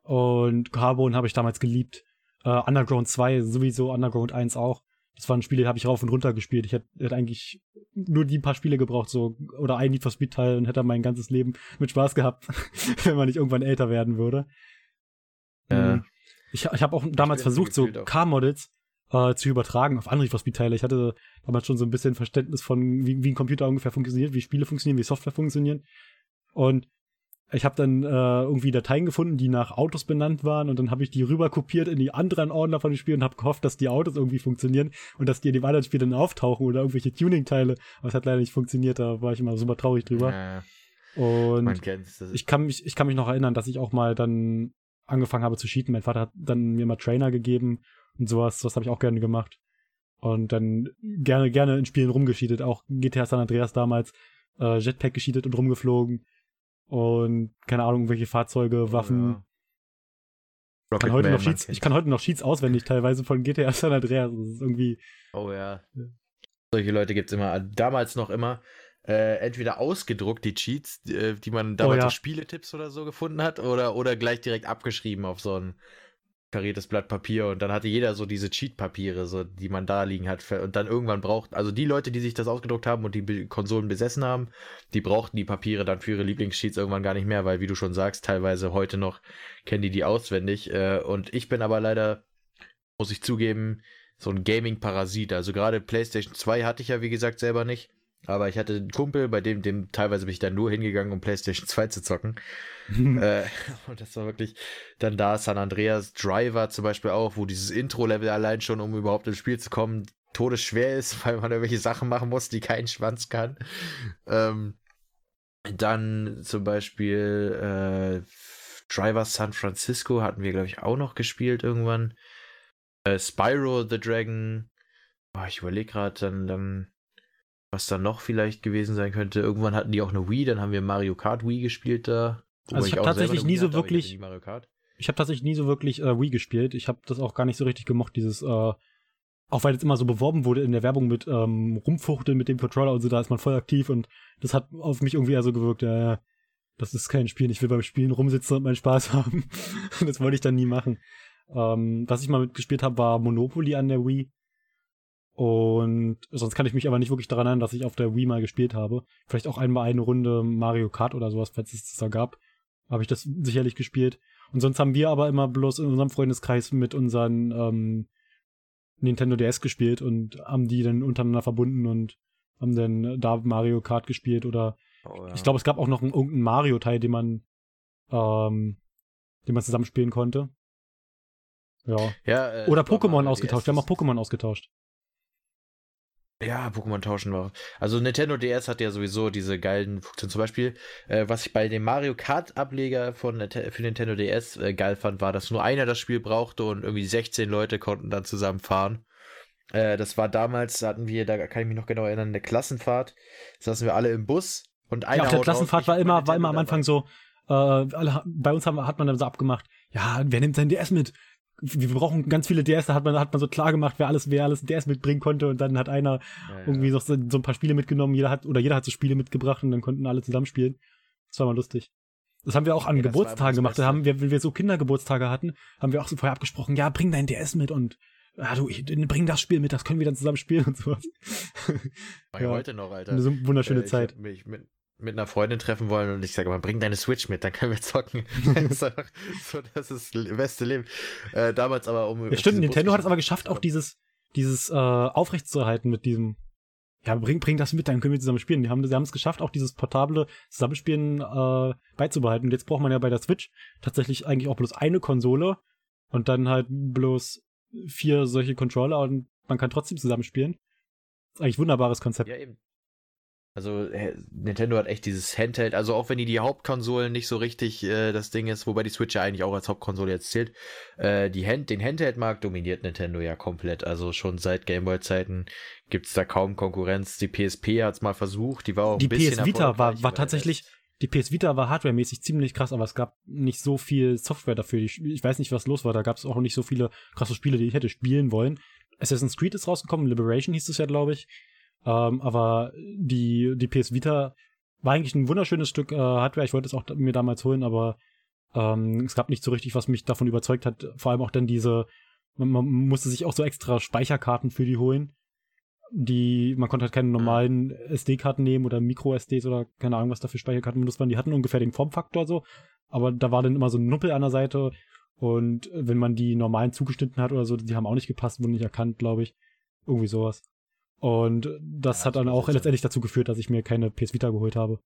und Carbon habe ich damals geliebt. Äh, Underground 2 sowieso, Underground 1 auch das waren Spiele, die habe ich rauf und runter gespielt. Ich hätte, hätte eigentlich nur die paar Spiele gebraucht, so, oder ein Need for Speed Teil und hätte mein ganzes Leben mit Spaß gehabt, wenn man nicht irgendwann älter werden würde. Ähm, ich, ich habe auch damals versucht, so Car-Models äh, zu übertragen auf andere Need for Speed Teile. Ich hatte damals schon so ein bisschen Verständnis von, wie, wie ein Computer ungefähr funktioniert, wie Spiele funktionieren, wie Software funktionieren. Und ich habe dann äh, irgendwie Dateien gefunden, die nach Autos benannt waren und dann habe ich die rüber kopiert in die anderen Ordner von dem Spiel und habe gehofft, dass die Autos irgendwie funktionieren und dass die in dem anderen Spiel dann auftauchen oder irgendwelche Tuning-Teile. Aber es hat leider nicht funktioniert, da war ich immer super traurig drüber. Ja, und ich kann mich, ich kann mich noch erinnern, dass ich auch mal dann angefangen habe zu cheaten. Mein Vater hat dann mir mal Trainer gegeben und sowas, das habe ich auch gerne gemacht. Und dann gerne, gerne in Spielen rumgescheatet, auch GTA San Andreas damals, äh, Jetpack gescheatet und rumgeflogen und keine Ahnung, welche Fahrzeuge, oh, Waffen. Ja. Kann noch Sheets, ich kann heute noch Sheets auswendig teilweise von GTA San Andreas. Das ist irgendwie. Oh ja. Solche Leute gibt es immer, damals noch immer, äh, entweder ausgedruckt, die Cheats, die, äh, man damals oh, ja. Spieletipps oder so gefunden hat, oder, oder gleich direkt abgeschrieben auf so ein kariertes Blatt Papier und dann hatte jeder so diese Cheat-Papiere, so, die man da liegen hat und dann irgendwann braucht, also die Leute, die sich das ausgedruckt haben und die Konsolen besessen haben, die brauchten die Papiere dann für ihre Lieblingscheats irgendwann gar nicht mehr, weil wie du schon sagst, teilweise heute noch kennen die die auswendig äh, und ich bin aber leider, muss ich zugeben, so ein Gaming-Parasit, also gerade PlayStation 2 hatte ich ja wie gesagt selber nicht aber ich hatte einen Kumpel, bei dem, dem teilweise bin ich dann nur hingegangen, um PlayStation 2 zu zocken. äh, und das war wirklich dann da San Andreas Driver zum Beispiel auch, wo dieses Intro-Level allein schon, um überhaupt ins Spiel zu kommen, todesschwer ist, weil man irgendwelche Sachen machen muss, die kein Schwanz kann. Ähm, dann zum Beispiel äh, Driver San Francisco hatten wir, glaube ich, auch noch gespielt irgendwann. Äh, Spyro the Dragon. Oh, ich überlege gerade, dann, dann was da noch vielleicht gewesen sein könnte. Irgendwann hatten die auch eine Wii, dann haben wir Mario Kart Wii gespielt da. Also ich, habe tatsächlich nie so wirklich. Ich habe tatsächlich nie so wirklich äh, Wii gespielt. Ich habe das auch gar nicht so richtig gemocht, dieses, äh, auch weil es immer so beworben wurde in der Werbung mit ähm, Rumfuchteln mit dem Controller und so, da ist man voll aktiv und das hat auf mich irgendwie eher so gewirkt, ja, das ist kein Spiel, ich will beim Spielen rumsitzen und meinen Spaß haben. das wollte ich dann nie machen. Ähm, was ich mal mitgespielt habe, war Monopoly an der Wii. Und sonst kann ich mich aber nicht wirklich daran erinnern, dass ich auf der Wii mal gespielt habe. Vielleicht auch einmal eine Runde Mario Kart oder sowas, falls es das da gab. Habe ich das sicherlich gespielt. Und sonst haben wir aber immer bloß in unserem Freundeskreis mit unseren ähm, Nintendo DS gespielt und haben die dann untereinander verbunden und haben dann da Mario Kart gespielt oder oh, ja. ich glaube, es gab auch noch einen, irgendeinen Mario-Teil, den man ähm, den man zusammenspielen konnte. Ja. ja äh, oder Pokémon ausgetauscht. Wir haben auch Pokémon ausgetauscht. Ja, Pokémon tauschen war. Also Nintendo DS hat ja sowieso diese geilen Funktionen. Zum Beispiel, äh, was ich bei dem Mario Kart Ableger von für Nintendo DS äh, geil fand, war, dass nur einer das Spiel brauchte und irgendwie 16 Leute konnten dann zusammen fahren. Äh, das war damals, hatten wir, da kann ich mich noch genau erinnern, eine Klassenfahrt. Da saßen wir alle im Bus und einer. Ja, auf der Klassenfahrt war immer, war immer am Anfang so, äh, alle, bei uns haben, hat man dann so abgemacht, ja, wer nimmt sein DS mit? Wir brauchen ganz viele DS, da hat man, hat man so klar gemacht, wer alles, wer alles DS mitbringen konnte und dann hat einer ja, ja. irgendwie noch so, so, ein paar Spiele mitgenommen, jeder hat, oder jeder hat so Spiele mitgebracht und dann konnten alle zusammen spielen. Das war mal lustig. Das haben wir auch an ja, Geburtstagen gemacht. Da haben wir, wenn wir so Kindergeburtstage hatten, haben wir auch so vorher abgesprochen, ja, bring dein DS mit und ja, du, ich, bring das Spiel mit, das können wir dann zusammen spielen und sowas. War ja, heute noch, Alter. Eine wunderschöne äh, Zeit. Mich mit, mit einer Freundin treffen wollen und ich sage, aber bring deine Switch mit, dann können wir zocken. so, das ist das beste Leben. Äh, damals aber um. Ja, stimmt, Nintendo hat es aber geschafft, auch dieses, dieses äh, aufrechtzuerhalten mit diesem. Ja, bring, bring das mit, dann können wir zusammen spielen. Die haben, sie haben es geschafft, auch dieses portable Zusammenspielen äh, beizubehalten. Und jetzt braucht man ja bei der Switch tatsächlich eigentlich auch bloß eine Konsole und dann halt bloß vier solche Controller und man kann trotzdem zusammenspielen. Das ist eigentlich ein wunderbares Konzept. Ja, eben. Also Nintendo hat echt dieses Handheld, also auch wenn die die Hauptkonsolen nicht so richtig äh, das Ding ist, wobei die Switch ja eigentlich auch als Hauptkonsole jetzt zählt, äh, die Hand, den Handheld-Markt dominiert Nintendo ja komplett. Also schon seit Gameboy-Zeiten gibt's da kaum Konkurrenz. Die PSP hat's mal versucht, die war auch die ein bisschen PS Vita war, war tatsächlich, die PS Vita war hardwaremäßig ziemlich krass, aber es gab nicht so viel Software dafür. Ich, ich weiß nicht, was los war. Da gab es auch nicht so viele krasse Spiele, die ich hätte spielen wollen. Assassin's Creed ist rausgekommen, Liberation hieß es ja, glaube ich. Ähm, aber die, die PS Vita war eigentlich ein wunderschönes Stück äh, Hardware. Ich wollte es auch mir damals holen, aber ähm, es gab nicht so richtig, was mich davon überzeugt hat. Vor allem auch dann diese, man, man musste sich auch so extra Speicherkarten für die holen. Die, man konnte halt keine normalen SD-Karten nehmen oder Micro-SDs oder keine Ahnung, was da für Speicherkarten benutzt waren. Die hatten ungefähr den Formfaktor so, aber da war dann immer so ein Nuppel an der Seite und wenn man die normalen zugeschnitten hat oder so, die haben auch nicht gepasst, wurden nicht erkannt, glaube ich. Irgendwie sowas. Und das ja, hat dann auch letztendlich dazu geführt, dass ich mir keine PS Vita geholt habe.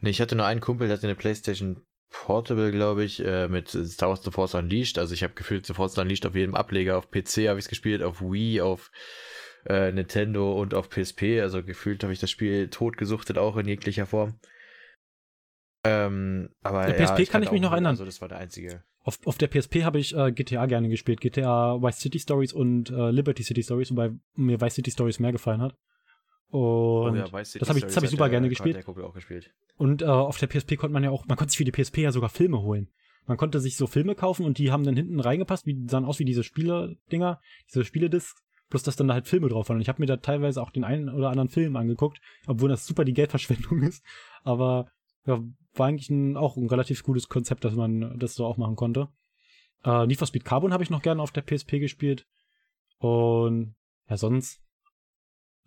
Nee, ich hatte nur einen Kumpel, der hatte eine PlayStation Portable, glaube ich, äh, mit Star Wars The Force Unleashed. Also ich habe gefühlt The Force Unleashed auf jedem Ableger. Auf PC habe ich es gespielt, auf Wii, auf äh, Nintendo und auf PSP. Also gefühlt habe ich das Spiel totgesuchtet, auch in jeglicher Form. Ähm, aber der PSP ja, kann ich mich noch erinnern. Also das war der einzige. Auf, auf der PSP habe ich äh, GTA gerne gespielt. GTA Vice City Stories und äh, Liberty City Stories, wobei mir Vice City Stories mehr gefallen hat. Und oh ja, das habe ich, das hab ich super gerne gespielt. gespielt. Und äh, auf der PSP konnte man ja auch, man konnte sich für die PSP ja sogar Filme holen. Man konnte sich so Filme kaufen und die haben dann hinten reingepasst, wie sahen aus wie diese Spiele-Dinger, diese Spielediscs. bloß dass dann da halt Filme drauf waren. Und ich habe mir da teilweise auch den einen oder anderen Film angeguckt, obwohl das super die Geldverschwendung ist. Aber ja, war eigentlich ein, auch ein relativ gutes Konzept, dass man das so auch machen konnte. Äh, Need for Speed Carbon habe ich noch gerne auf der PSP gespielt. Und ja, sonst.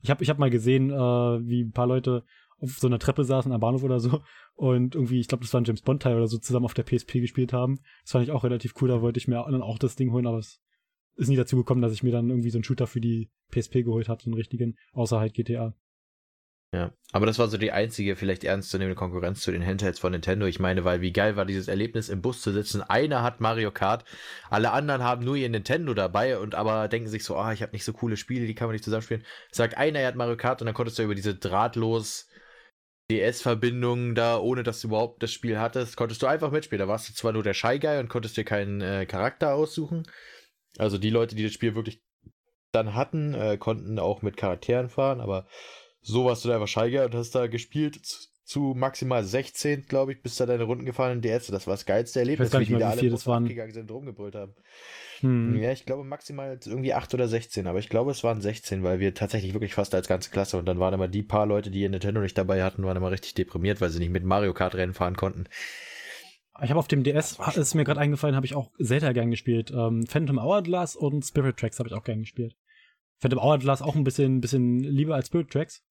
Ich habe ich hab mal gesehen, äh, wie ein paar Leute auf so einer Treppe saßen am Bahnhof oder so und irgendwie, ich glaube, das war ein James Bond-Teil oder so, zusammen auf der PSP gespielt haben. Das fand ich auch relativ cool, da wollte ich mir dann auch das Ding holen, aber es ist nie dazu gekommen, dass ich mir dann irgendwie so einen Shooter für die PSP geholt habe, so einen richtigen, außer halt GTA. Ja, aber das war so die einzige vielleicht ernstzunehmende Konkurrenz zu den Handhelds von Nintendo. Ich meine, weil wie geil war dieses Erlebnis im Bus zu sitzen. Einer hat Mario Kart, alle anderen haben nur ihr Nintendo dabei und aber denken sich so, ah, oh, ich habe nicht so coole Spiele, die kann man nicht zusammenspielen. Sagt einer, er hat Mario Kart und dann konntest du über diese drahtlos DS-Verbindung da, ohne dass du überhaupt das Spiel hattest, konntest du einfach mitspielen. Da warst du zwar nur der Shy Guy und konntest dir keinen äh, Charakter aussuchen. Also die Leute, die das Spiel wirklich dann hatten, äh, konnten auch mit Charakteren fahren, aber so warst du da einfach Shy und hast da gespielt zu maximal 16, glaube ich, bis da deine Runden gefallen in DS. Das war das geilste Erlebnis, ich weiß gar nicht wie die wie viel alle das waren. gegangen sind und rumgebrüllt haben. Hm. Ja, ich glaube maximal irgendwie 8 oder 16, aber ich glaube es waren 16, weil wir tatsächlich wirklich fast als ganze Klasse und dann waren immer die paar Leute, die ihr Nintendo nicht dabei hatten, waren immer richtig deprimiert, weil sie nicht mit Mario Kart Rennen fahren konnten. Ich habe auf dem DS, ist mir gerade eingefallen, habe ich auch Zelda gern gespielt. Ähm, Phantom Hourglass und Spirit Tracks habe ich auch gern gespielt. Phantom Hourglass auch ein bisschen, bisschen lieber als Spirit Tracks.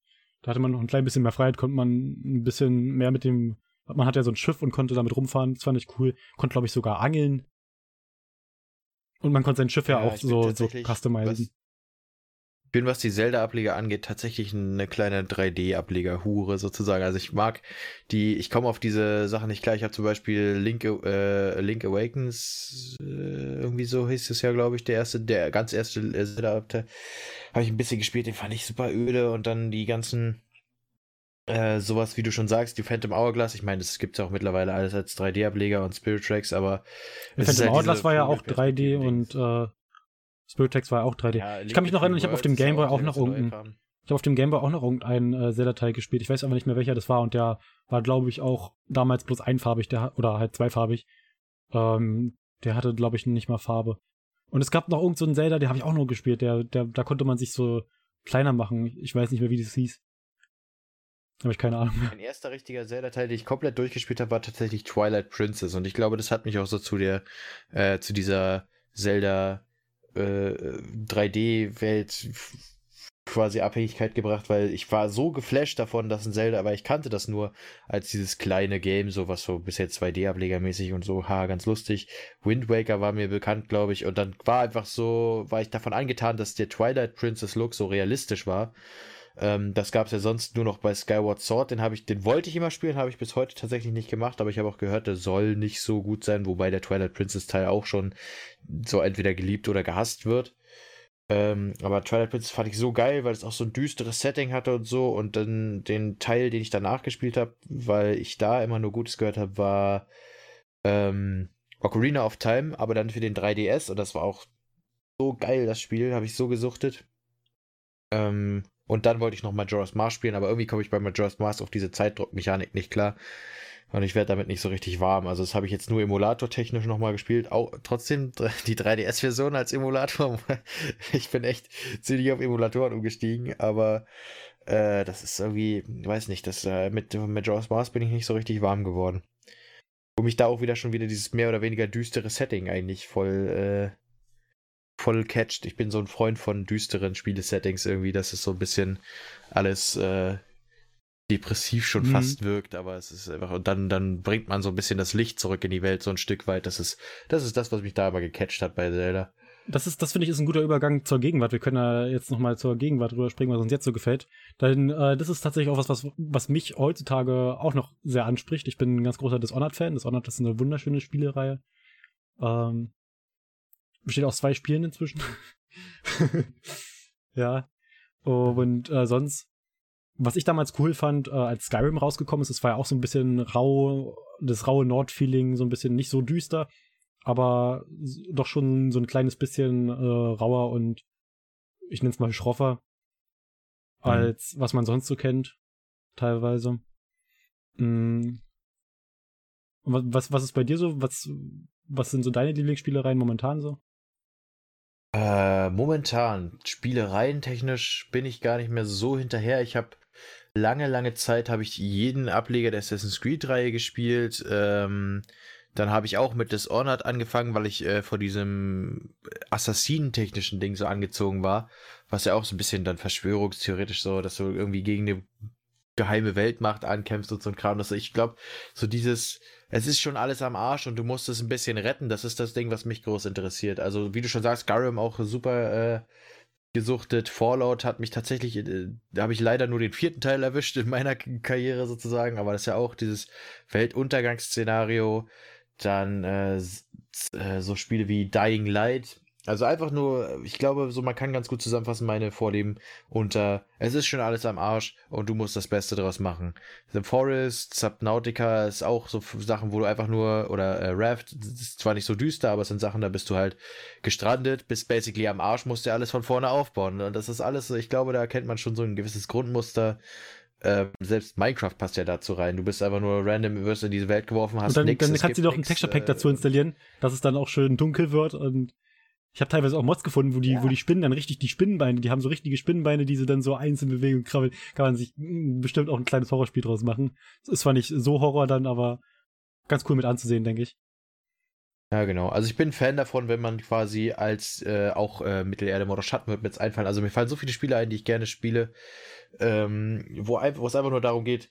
Da hatte man noch ein klein bisschen mehr Freiheit, konnte man ein bisschen mehr mit dem, man hat ja so ein Schiff und konnte damit rumfahren, das fand ich cool. Konnte, glaube ich, sogar angeln. Und man konnte sein Schiff ja, Ja, auch so, so customizen. Ich bin, was die Zelda-Ableger angeht, tatsächlich eine kleine 3D-Ableger-Hure sozusagen. Also ich mag die, ich komme auf diese Sachen nicht klar. Ich habe zum Beispiel Link, äh, Link Awakens, äh, irgendwie so hieß es ja, glaube ich, der erste, der ganz erste Zelda-Abteil. Habe ich ein bisschen gespielt, den fand ich super öde und dann die ganzen, äh, sowas, wie du schon sagst, die Phantom Hourglass. Ich meine, das gibt's auch mittlerweile alles als 3D-Ableger und Spirit Tracks, aber es ist Phantom halt Hourglass war ja auch 3D Vogelperspektive-Dings. und äh, Spirit Tracks war ja auch 3D. Ja, ich kann mich noch erinnern, ich habe auf dem ja Gameboy auch noch irgendeinen. Ich habe auf dem Gameboy auch noch irgendeinen äh, Zelda-Teil gespielt. Ich weiß aber nicht mehr, welcher das war. Und der war, glaube ich, auch damals bloß einfarbig, der, oder halt zweifarbig. Ähm, der hatte, glaube ich, nicht mal Farbe. Und es gab noch irgendeinen so Zelda, den habe ich auch noch gespielt. Der, der, da konnte man sich so kleiner machen. Ich weiß nicht mehr, wie das hieß. Habe ich keine Ahnung. Mein erster richtiger Zelda-Teil, den ich komplett durchgespielt habe, war tatsächlich Twilight Princess. Und ich glaube, das hat mich auch so zu der, äh, zu dieser Zelda äh, 3D-Welt quasi Abhängigkeit gebracht, weil ich war so geflasht davon, dass ein Zelda, aber ich kannte das nur als dieses kleine Game, so was so bisher 2D-Ablegermäßig und so, ha, ganz lustig. Wind Waker war mir bekannt, glaube ich, und dann war einfach so, war ich davon angetan, dass der Twilight Princess Look so realistisch war. Ähm, das gab es ja sonst nur noch bei Skyward Sword. Den habe ich, den wollte ich immer spielen, habe ich bis heute tatsächlich nicht gemacht, aber ich habe auch gehört, der soll nicht so gut sein, wobei der Twilight Princess Teil auch schon so entweder geliebt oder gehasst wird. Ähm, aber Twilight Princess fand ich so geil, weil es auch so ein düsteres Setting hatte und so. Und dann den Teil, den ich danach gespielt habe, weil ich da immer nur Gutes gehört habe, war ähm, Ocarina of Time, aber dann für den 3DS. Und das war auch so geil, das Spiel, habe ich so gesuchtet. Ähm, und dann wollte ich noch Majora's Mask spielen, aber irgendwie komme ich bei Majora's Mask auf diese Zeitdruckmechanik nicht klar. Und ich werde damit nicht so richtig warm. Also das habe ich jetzt nur emulatortechnisch nochmal gespielt. Auch trotzdem die 3DS-Version als Emulator. Ich bin echt ziemlich auf Emulatoren umgestiegen, aber äh, das ist irgendwie, weiß nicht, das, äh, mit Majora's Mask bin ich nicht so richtig warm geworden. Wo mich da auch wieder schon wieder dieses mehr oder weniger düstere Setting eigentlich voll, äh, voll catcht. Ich bin so ein Freund von düsteren Spielesettings irgendwie, dass es so ein bisschen alles äh, depressiv schon Mhm. fast wirkt, aber es ist einfach, und dann, dann bringt man so ein bisschen das Licht zurück in die Welt, so ein Stück weit. Das ist, das ist das, was mich da aber gecatcht hat bei Zelda. Das ist, das finde ich, ist ein guter Übergang zur Gegenwart. Wir können ja jetzt nochmal zur Gegenwart drüber springen, was uns jetzt so gefällt. Denn äh, das ist tatsächlich auch was, was, was mich heutzutage auch noch sehr anspricht. Ich bin ein ganz großer Dishonored-Fan. Dishonored ist eine wunderschöne Spielereihe. Ähm, besteht aus zwei Spielen inzwischen. ja. Und äh, sonst, was ich damals cool fand, äh, als Skyrim rausgekommen ist, es war ja auch so ein bisschen rau, das raue Nord-Feeling, so ein bisschen nicht so düster, aber doch schon so ein kleines bisschen äh, rauer und ich nenne es mal schroffer, als was man sonst so kennt, teilweise. Wa- Was, was ist bei dir so? Was, was sind so deine Lieblingsspielereien momentan so? Äh, momentan, Spielereien technisch bin ich gar nicht mehr so hinterher. Ich habe lange, lange Zeit habe ich jeden Ableger der Assassin's Creed-Reihe gespielt. Ähm, dann habe ich auch mit Dishonored angefangen, weil ich äh, vor diesem Assassinentechnischen Ding so angezogen war, was ja auch so ein bisschen dann verschwörungstheoretisch so, dass du irgendwie gegen eine geheime Weltmacht ankämpfst und so ein Kram. Das, ich glaube, so dieses, es ist schon alles am Arsch und du musst es ein bisschen retten. Das ist das Ding, was mich groß interessiert. Also, wie du schon sagst, Skyrim auch super äh, gesuchtet. Fallout hat mich tatsächlich, äh, da habe ich leider nur den vierten Teil erwischt in meiner Karriere sozusagen, aber das ist ja auch dieses Weltuntergangsszenario. Dann äh, äh so Spiele wie Dying Light also einfach nur, ich glaube, so man kann ganz gut zusammenfassen, meine Vorlieben unter, es ist schon alles am Arsch und du musst das Beste draus machen. The Forest, Subnautica ist auch so Sachen, wo du einfach nur, oder äh, Raft, ist zwar nicht so düster, aber es sind Sachen, da bist du halt gestrandet, bist basically am Arsch, musst dir alles von vorne aufbauen. Und das ist alles, ich glaube, da erkennt man schon so ein gewisses Grundmuster. Ähm, selbst Minecraft passt ja dazu rein. Du bist einfach nur random, wirst in diese Welt geworfen, hast und dann, nix, dann kannst du doch ein Texture Pack äh, dazu installieren, dass es dann auch schön dunkel wird und ich habe teilweise auch Mods gefunden, wo die, ja. wo die Spinnen dann richtig, die Spinnenbeine, die haben so richtige Spinnenbeine, die sie dann so einzeln bewegen und krabbeln. Kann man sich hm, bestimmt auch ein kleines Horrorspiel draus machen. Ist zwar nicht so Horror dann, aber ganz cool mit anzusehen, denke ich. Ja, genau. Also ich bin Fan davon, wenn man quasi als äh, auch äh, Mittelerde Mord Schatten wird mir jetzt einfallen. Also mir fallen so viele Spiele ein, die ich gerne spiele, ähm, wo, wo es einfach nur darum geht,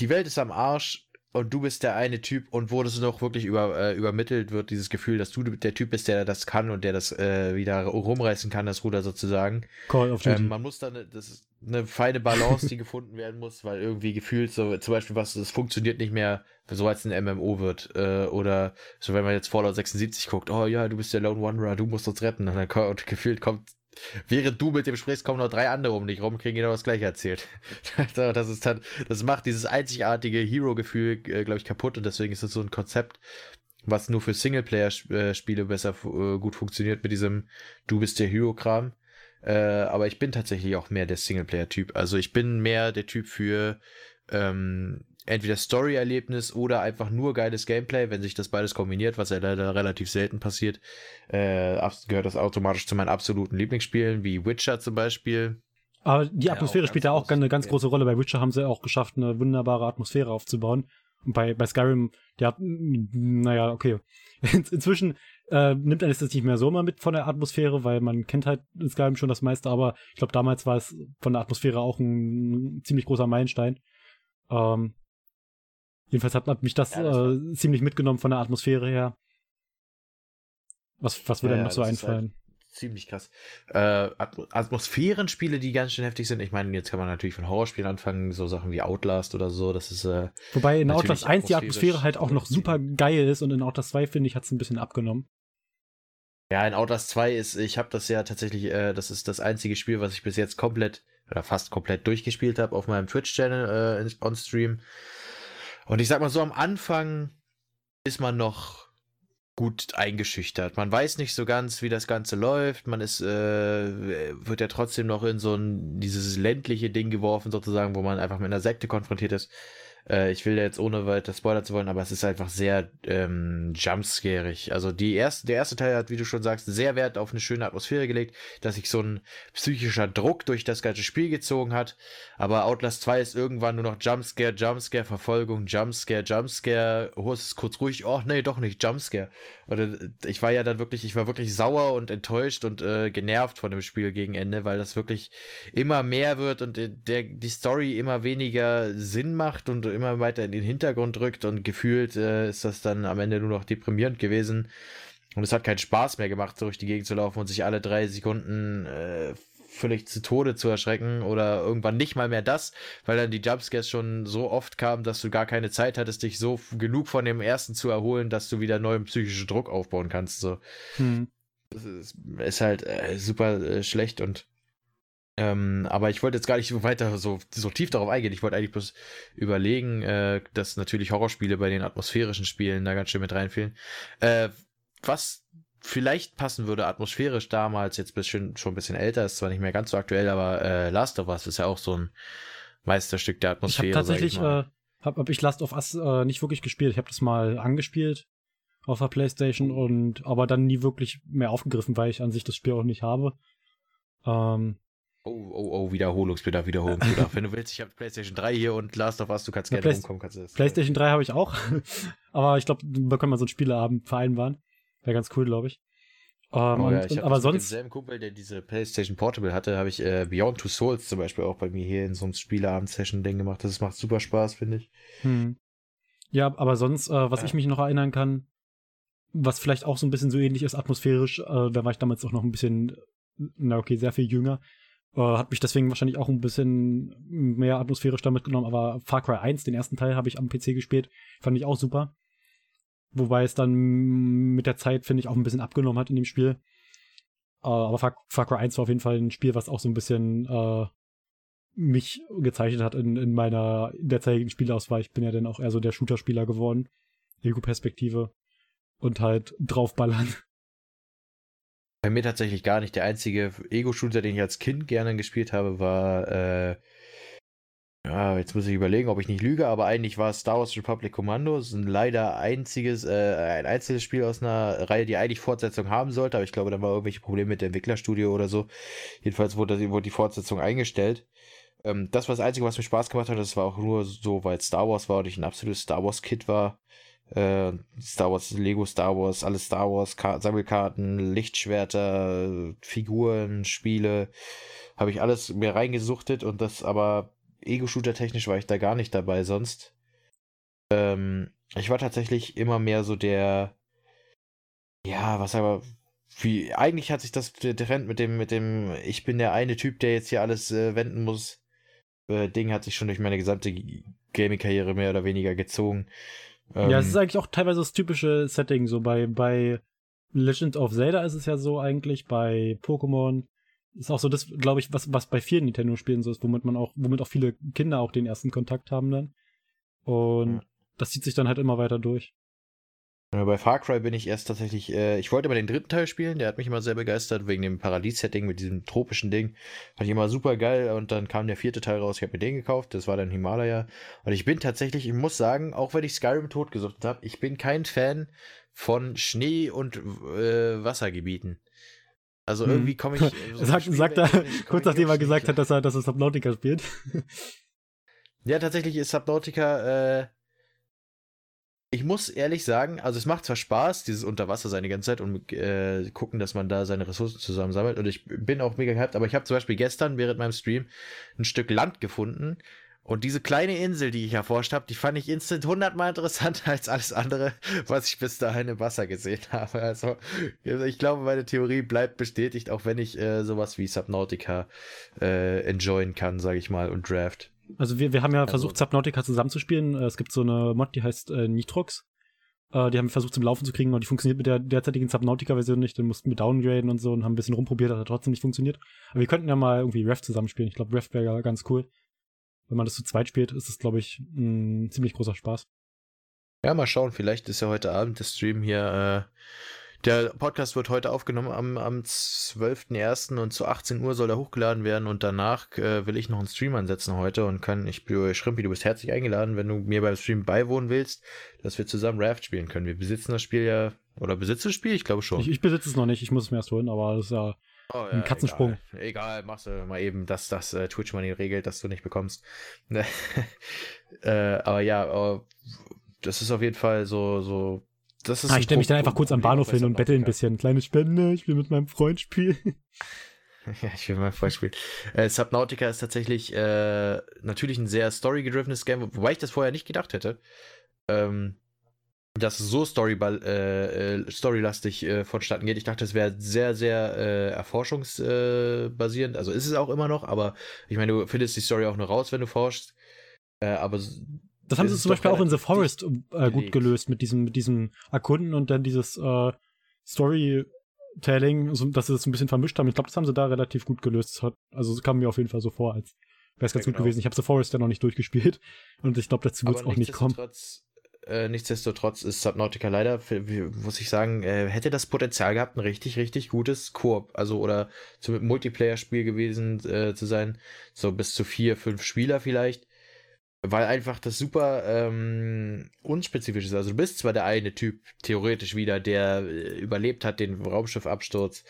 die Welt ist am Arsch, und du bist der eine Typ und wurde es noch wirklich über, äh, übermittelt wird, dieses Gefühl, dass du der Typ bist, der das kann und der das äh, wieder rumreißen kann, das Ruder sozusagen. Call of Duty. Ähm, man muss dann, das ist eine feine Balance, die gefunden werden muss, weil irgendwie gefühlt so, zum Beispiel was, das funktioniert nicht mehr, so als ein MMO wird, äh, oder so, wenn man jetzt Fallout 76 guckt, oh ja, du bist der Lone Wanderer, du musst uns retten, und dann kommt, gefühlt kommt Während du mit dem sprichst, kommen noch drei andere um dich rum, kriegen genau das gleiche erzählt. das ist dann, das macht dieses einzigartige Hero-Gefühl, äh, glaube ich, kaputt und deswegen ist es so ein Konzept, was nur für Singleplayer-Spiele besser äh, gut funktioniert mit diesem Du bist der Hero-Kram. Äh, aber ich bin tatsächlich auch mehr der Singleplayer-Typ. Also ich bin mehr der Typ für ähm, entweder Story-Erlebnis oder einfach nur geiles Gameplay, wenn sich das beides kombiniert, was ja leider relativ selten passiert, äh, gehört das automatisch zu meinen absoluten Lieblingsspielen, wie Witcher zum Beispiel. Aber die Atmosphäre ja, spielt da auch eine ganz große Rolle. Bei Witcher haben sie auch geschafft, eine wunderbare Atmosphäre aufzubauen. Und bei, bei Skyrim, der naja, okay. inzwischen äh, nimmt er das nicht mehr so immer mit von der Atmosphäre, weil man kennt halt in Skyrim schon das meiste, aber ich glaube, damals war es von der Atmosphäre auch ein, ein ziemlich großer Meilenstein. Ähm, Jedenfalls hat, hat mich das, ja, das äh, ziemlich mitgenommen von der Atmosphäre her. Was, was würde ja, einem noch so einfallen? Halt ziemlich krass. Äh, Atmosphärenspiele, die ganz schön heftig sind. Ich meine, jetzt kann man natürlich von Horrorspielen anfangen, so Sachen wie Outlast oder so. Das ist. Äh, Wobei in Outlast 1 die Atmosphäre halt auch noch super geil ist und in Outlast 2, finde ich, hat es ein bisschen abgenommen. Ja, in Outlast 2 ist, ich habe das ja tatsächlich, äh, das ist das einzige Spiel, was ich bis jetzt komplett oder fast komplett durchgespielt habe auf meinem Twitch-Channel äh, on Stream. Und ich sag mal so, am Anfang ist man noch gut eingeschüchtert. Man weiß nicht so ganz, wie das Ganze läuft. Man ist, äh, wird ja trotzdem noch in so ein, dieses ländliche Ding geworfen, sozusagen, wo man einfach mit einer Sekte konfrontiert ist. Äh, ich will jetzt ohne weiter Spoiler zu wollen, aber es ist einfach sehr ähm, jumpscarig. Also die erste, der erste Teil hat, wie du schon sagst, sehr Wert auf eine schöne Atmosphäre gelegt, dass sich so ein psychischer Druck durch das ganze Spiel gezogen hat. Aber Outlast 2 ist irgendwann nur noch Jumpscare, Jumpscare, Verfolgung, Jumpscare, Jumpscare. Oh, es ist kurz ruhig. Oh, nee, doch nicht, Jumpscare. Oder ich war ja dann wirklich, ich war wirklich sauer und enttäuscht und äh, genervt von dem Spiel gegen Ende, weil das wirklich immer mehr wird und der, die Story immer weniger Sinn macht und immer weiter in den Hintergrund rückt und gefühlt äh, ist das dann am Ende nur noch deprimierend gewesen. Und es hat keinen Spaß mehr gemacht, so durch die Gegend zu laufen und sich alle drei Sekunden äh, völlig zu Tode zu erschrecken oder irgendwann nicht mal mehr das, weil dann die Jumpscares schon so oft kamen, dass du gar keine Zeit hattest, dich so genug von dem ersten zu erholen, dass du wieder neuen psychischen Druck aufbauen kannst. So. Hm. Das ist, ist halt äh, super äh, schlecht und ähm, aber ich wollte jetzt gar nicht weiter so, so tief darauf eingehen. Ich wollte eigentlich bloß überlegen, äh, dass natürlich Horrorspiele bei den atmosphärischen Spielen da ganz schön mit reinfehlen. Äh, was vielleicht passen würde atmosphärisch damals, jetzt bisschen, schon ein bisschen älter, ist zwar nicht mehr ganz so aktuell, aber äh, Last of Us ist ja auch so ein Meisterstück der Atmosphäre. Ich habe tatsächlich, äh, hab, hab ich Last of Us äh, nicht wirklich gespielt. Ich habe das mal angespielt auf der Playstation und aber dann nie wirklich mehr aufgegriffen, weil ich an sich das Spiel auch nicht habe. Ähm, Oh, oh, oh, Wiederholungsbedarf, Wiederholungsbedarf. Wenn du willst, ich habe PlayStation 3 hier und Last of Us, du kannst gerne Play rumkommen. Kannst das, PlayStation 3 habe ich auch. aber ich glaube, da können wir so einen Spieleabend vereinbaren. Wäre ganz cool, glaube ich. Ähm, oh, ja, ich und, aber sonst. Mit demselben Kumpel, der diese PlayStation Portable hatte, habe ich äh, Beyond Two Souls zum Beispiel auch bei mir hier in so einem Spieleabend-Session-Ding gemacht. Das macht super Spaß, finde ich. Hm. Ja, aber sonst, äh, was ja. ich mich noch erinnern kann, was vielleicht auch so ein bisschen so ähnlich ist, atmosphärisch, äh, da war ich damals auch noch ein bisschen, na okay, sehr viel jünger. Äh, hat mich deswegen wahrscheinlich auch ein bisschen mehr atmosphärisch damit genommen, aber Far Cry 1, den ersten Teil, habe ich am PC gespielt. Fand ich auch super. Wobei es dann mit der Zeit, finde ich, auch ein bisschen abgenommen hat in dem Spiel. Äh, aber Far, Far, Cry 1 war auf jeden Fall ein Spiel, was auch so ein bisschen äh, mich gezeichnet hat in, in meiner derzeitigen Spielauswahl. Ich bin ja dann auch eher so der Shooter-Spieler geworden. Ego-Perspektive. Und halt draufballern. Bei mir tatsächlich gar nicht. Der einzige Ego-Shooter, den ich als Kind gerne gespielt habe, war, äh, ja, jetzt muss ich überlegen, ob ich nicht lüge, aber eigentlich war Star Wars Republic Commando. Ist ein leider einziges, äh, ein einzelnes Spiel aus einer Reihe, die eigentlich Fortsetzung haben sollte, aber ich glaube, da war irgendwelche Probleme mit dem Entwicklerstudio oder so. Jedenfalls wurde, wurde die Fortsetzung eingestellt. Ähm, das war das Einzige, was mir Spaß gemacht hat. Das war auch nur so, weil Star Wars war und ich ein absolutes Star Wars-Kid war. Äh, Star Wars, Lego Star Wars, alles Star Wars, Ka Sammelkarten, Lichtschwerter, Figuren, Spiele, habe ich alles mir reingesuchtet und das aber Ego-Shooter technisch war ich da gar nicht dabei sonst. Ähm, ich war tatsächlich immer mehr so der, ja, was aber, wie, eigentlich hat sich das Trend mit dem, mit dem, ich bin der eine Typ, der jetzt hier alles äh, wenden muss, äh, Ding hat sich schon durch meine gesamte Gaming-Karriere mehr oder weniger gezogen. Ähm, ja, es ist eigentlich auch teilweise das typische Setting, so bei, bei Legend of Zelda ist es ja so eigentlich, bei Pokémon ist auch so das, glaube ich, was, was bei vielen Nintendo-Spielen so ist, womit man auch, womit auch viele Kinder auch den ersten Kontakt haben dann. Und ja. das zieht sich dann halt immer weiter durch. Ja, bei Far Cry bin ich erst tatsächlich, äh, ich wollte immer den dritten Teil spielen, der hat mich immer sehr begeistert, wegen dem Paradies-Setting mit diesem tropischen Ding. Fand ich immer super geil und dann kam der vierte Teil raus, ich habe mir den gekauft, das war dann Himalaya. Und ich bin tatsächlich, ich muss sagen, auch wenn ich Skyrim totgesucht habe, ich bin kein Fan von Schnee- und äh, Wassergebieten. Also hm. irgendwie komme ich. So sagt, sagt er, kurz nachdem er gesagt hat, dass er, dass er Subnautica spielt. ja, tatsächlich ist Subnautica äh, ich muss ehrlich sagen, also es macht zwar Spaß, dieses Unterwasser seine ganze Zeit und äh, gucken, dass man da seine Ressourcen zusammensammelt. Und ich bin auch mega gehypt, aber ich habe zum Beispiel gestern während meinem Stream ein Stück Land gefunden. Und diese kleine Insel, die ich erforscht habe, die fand ich instant hundertmal interessanter als alles andere, was ich bis dahin im Wasser gesehen habe. Also ich glaube, meine Theorie bleibt bestätigt, auch wenn ich äh, sowas wie Subnautica äh, enjoyen kann, sage ich mal, und Draft. Also wir, wir haben ja also, versucht, Subnautica zusammenzuspielen. Äh, es gibt so eine Mod, die heißt äh, Nitrox. Äh, die haben wir versucht zum Laufen zu kriegen und die funktioniert mit der derzeitigen Subnautica-Version nicht. Dann mussten wir downgraden und so und haben ein bisschen rumprobiert, hat trotzdem nicht funktioniert. Aber wir könnten ja mal irgendwie Ref zusammenspielen. Ich glaube, Ref wäre ja ganz cool. Wenn man das zu zweit spielt, ist das, glaube ich, ein ziemlich großer Spaß. Ja, mal schauen. Vielleicht ist ja heute Abend der Stream hier äh, der Podcast wird heute aufgenommen am, am 12.01. und zu 18 Uhr soll er hochgeladen werden und danach äh, will ich noch einen Stream ansetzen heute und kann, ich, Schrimpi, du bist herzlich eingeladen, wenn du mir beim Stream beiwohnen willst, dass wir zusammen Raft spielen können. Wir besitzen das Spiel ja, oder besitzen das Spiel? Ich glaube schon. Ich, ich besitze es noch nicht, ich muss es mir erst holen, aber das ist ja Oh, ja, ein Katzensprung. Egal, egal, machst du mal eben, dass das äh, Twitch Money regelt, dass du nicht bekommst. äh, aber ja, äh, das ist auf jeden Fall so, so das ist ah, ich stelle mich dann einfach kurz am Bahnhof hin und bettel ein bisschen. Kleine Spende, ich will mit meinem Freund spielen. Ja, ich will mein Freund spielen. Äh, Subnautica ist tatsächlich äh, natürlich ein sehr story-gedrivenes Game, wobei ich das vorher nicht gedacht hätte. Ähm, dass es so story äh, äh, storylastig äh, vonstatten geht. Ich dachte, es wäre sehr, sehr äh, erforschungsbasierend. also ist es auch immer noch, aber ich meine, du findest die Story auch nur raus, wenn du forschst. Äh, aber das haben sie zum Beispiel auch in The Forest äh, gut gelöst mit diesem, mit diesem Erkunden und dann dieses äh, Storytelling, so, dass sie das ein bisschen vermischt haben. Ich glaube, das haben sie da relativ gut gelöst. Hat, also es kam mir auf jeden Fall so vor, als wäre es ganz ja, gut genau. gewesen. Ich habe The Forest ja noch nicht durchgespielt und ich glaube, dazu wird es auch nicht kommen. Äh, nichtsdestotrotz ist Subnautica leider, muss ich sagen, äh, hätte das Potenzial gehabt, ein richtig, richtig gutes Koop, also oder zum Multiplayer-Spiel gewesen äh, zu sein. So bis zu vier, fünf Spieler vielleicht. Weil einfach das super ähm, unspezifisch ist. Also du bist zwar der eine Typ, theoretisch wieder, der äh, überlebt hat den Raumschiffabsturz,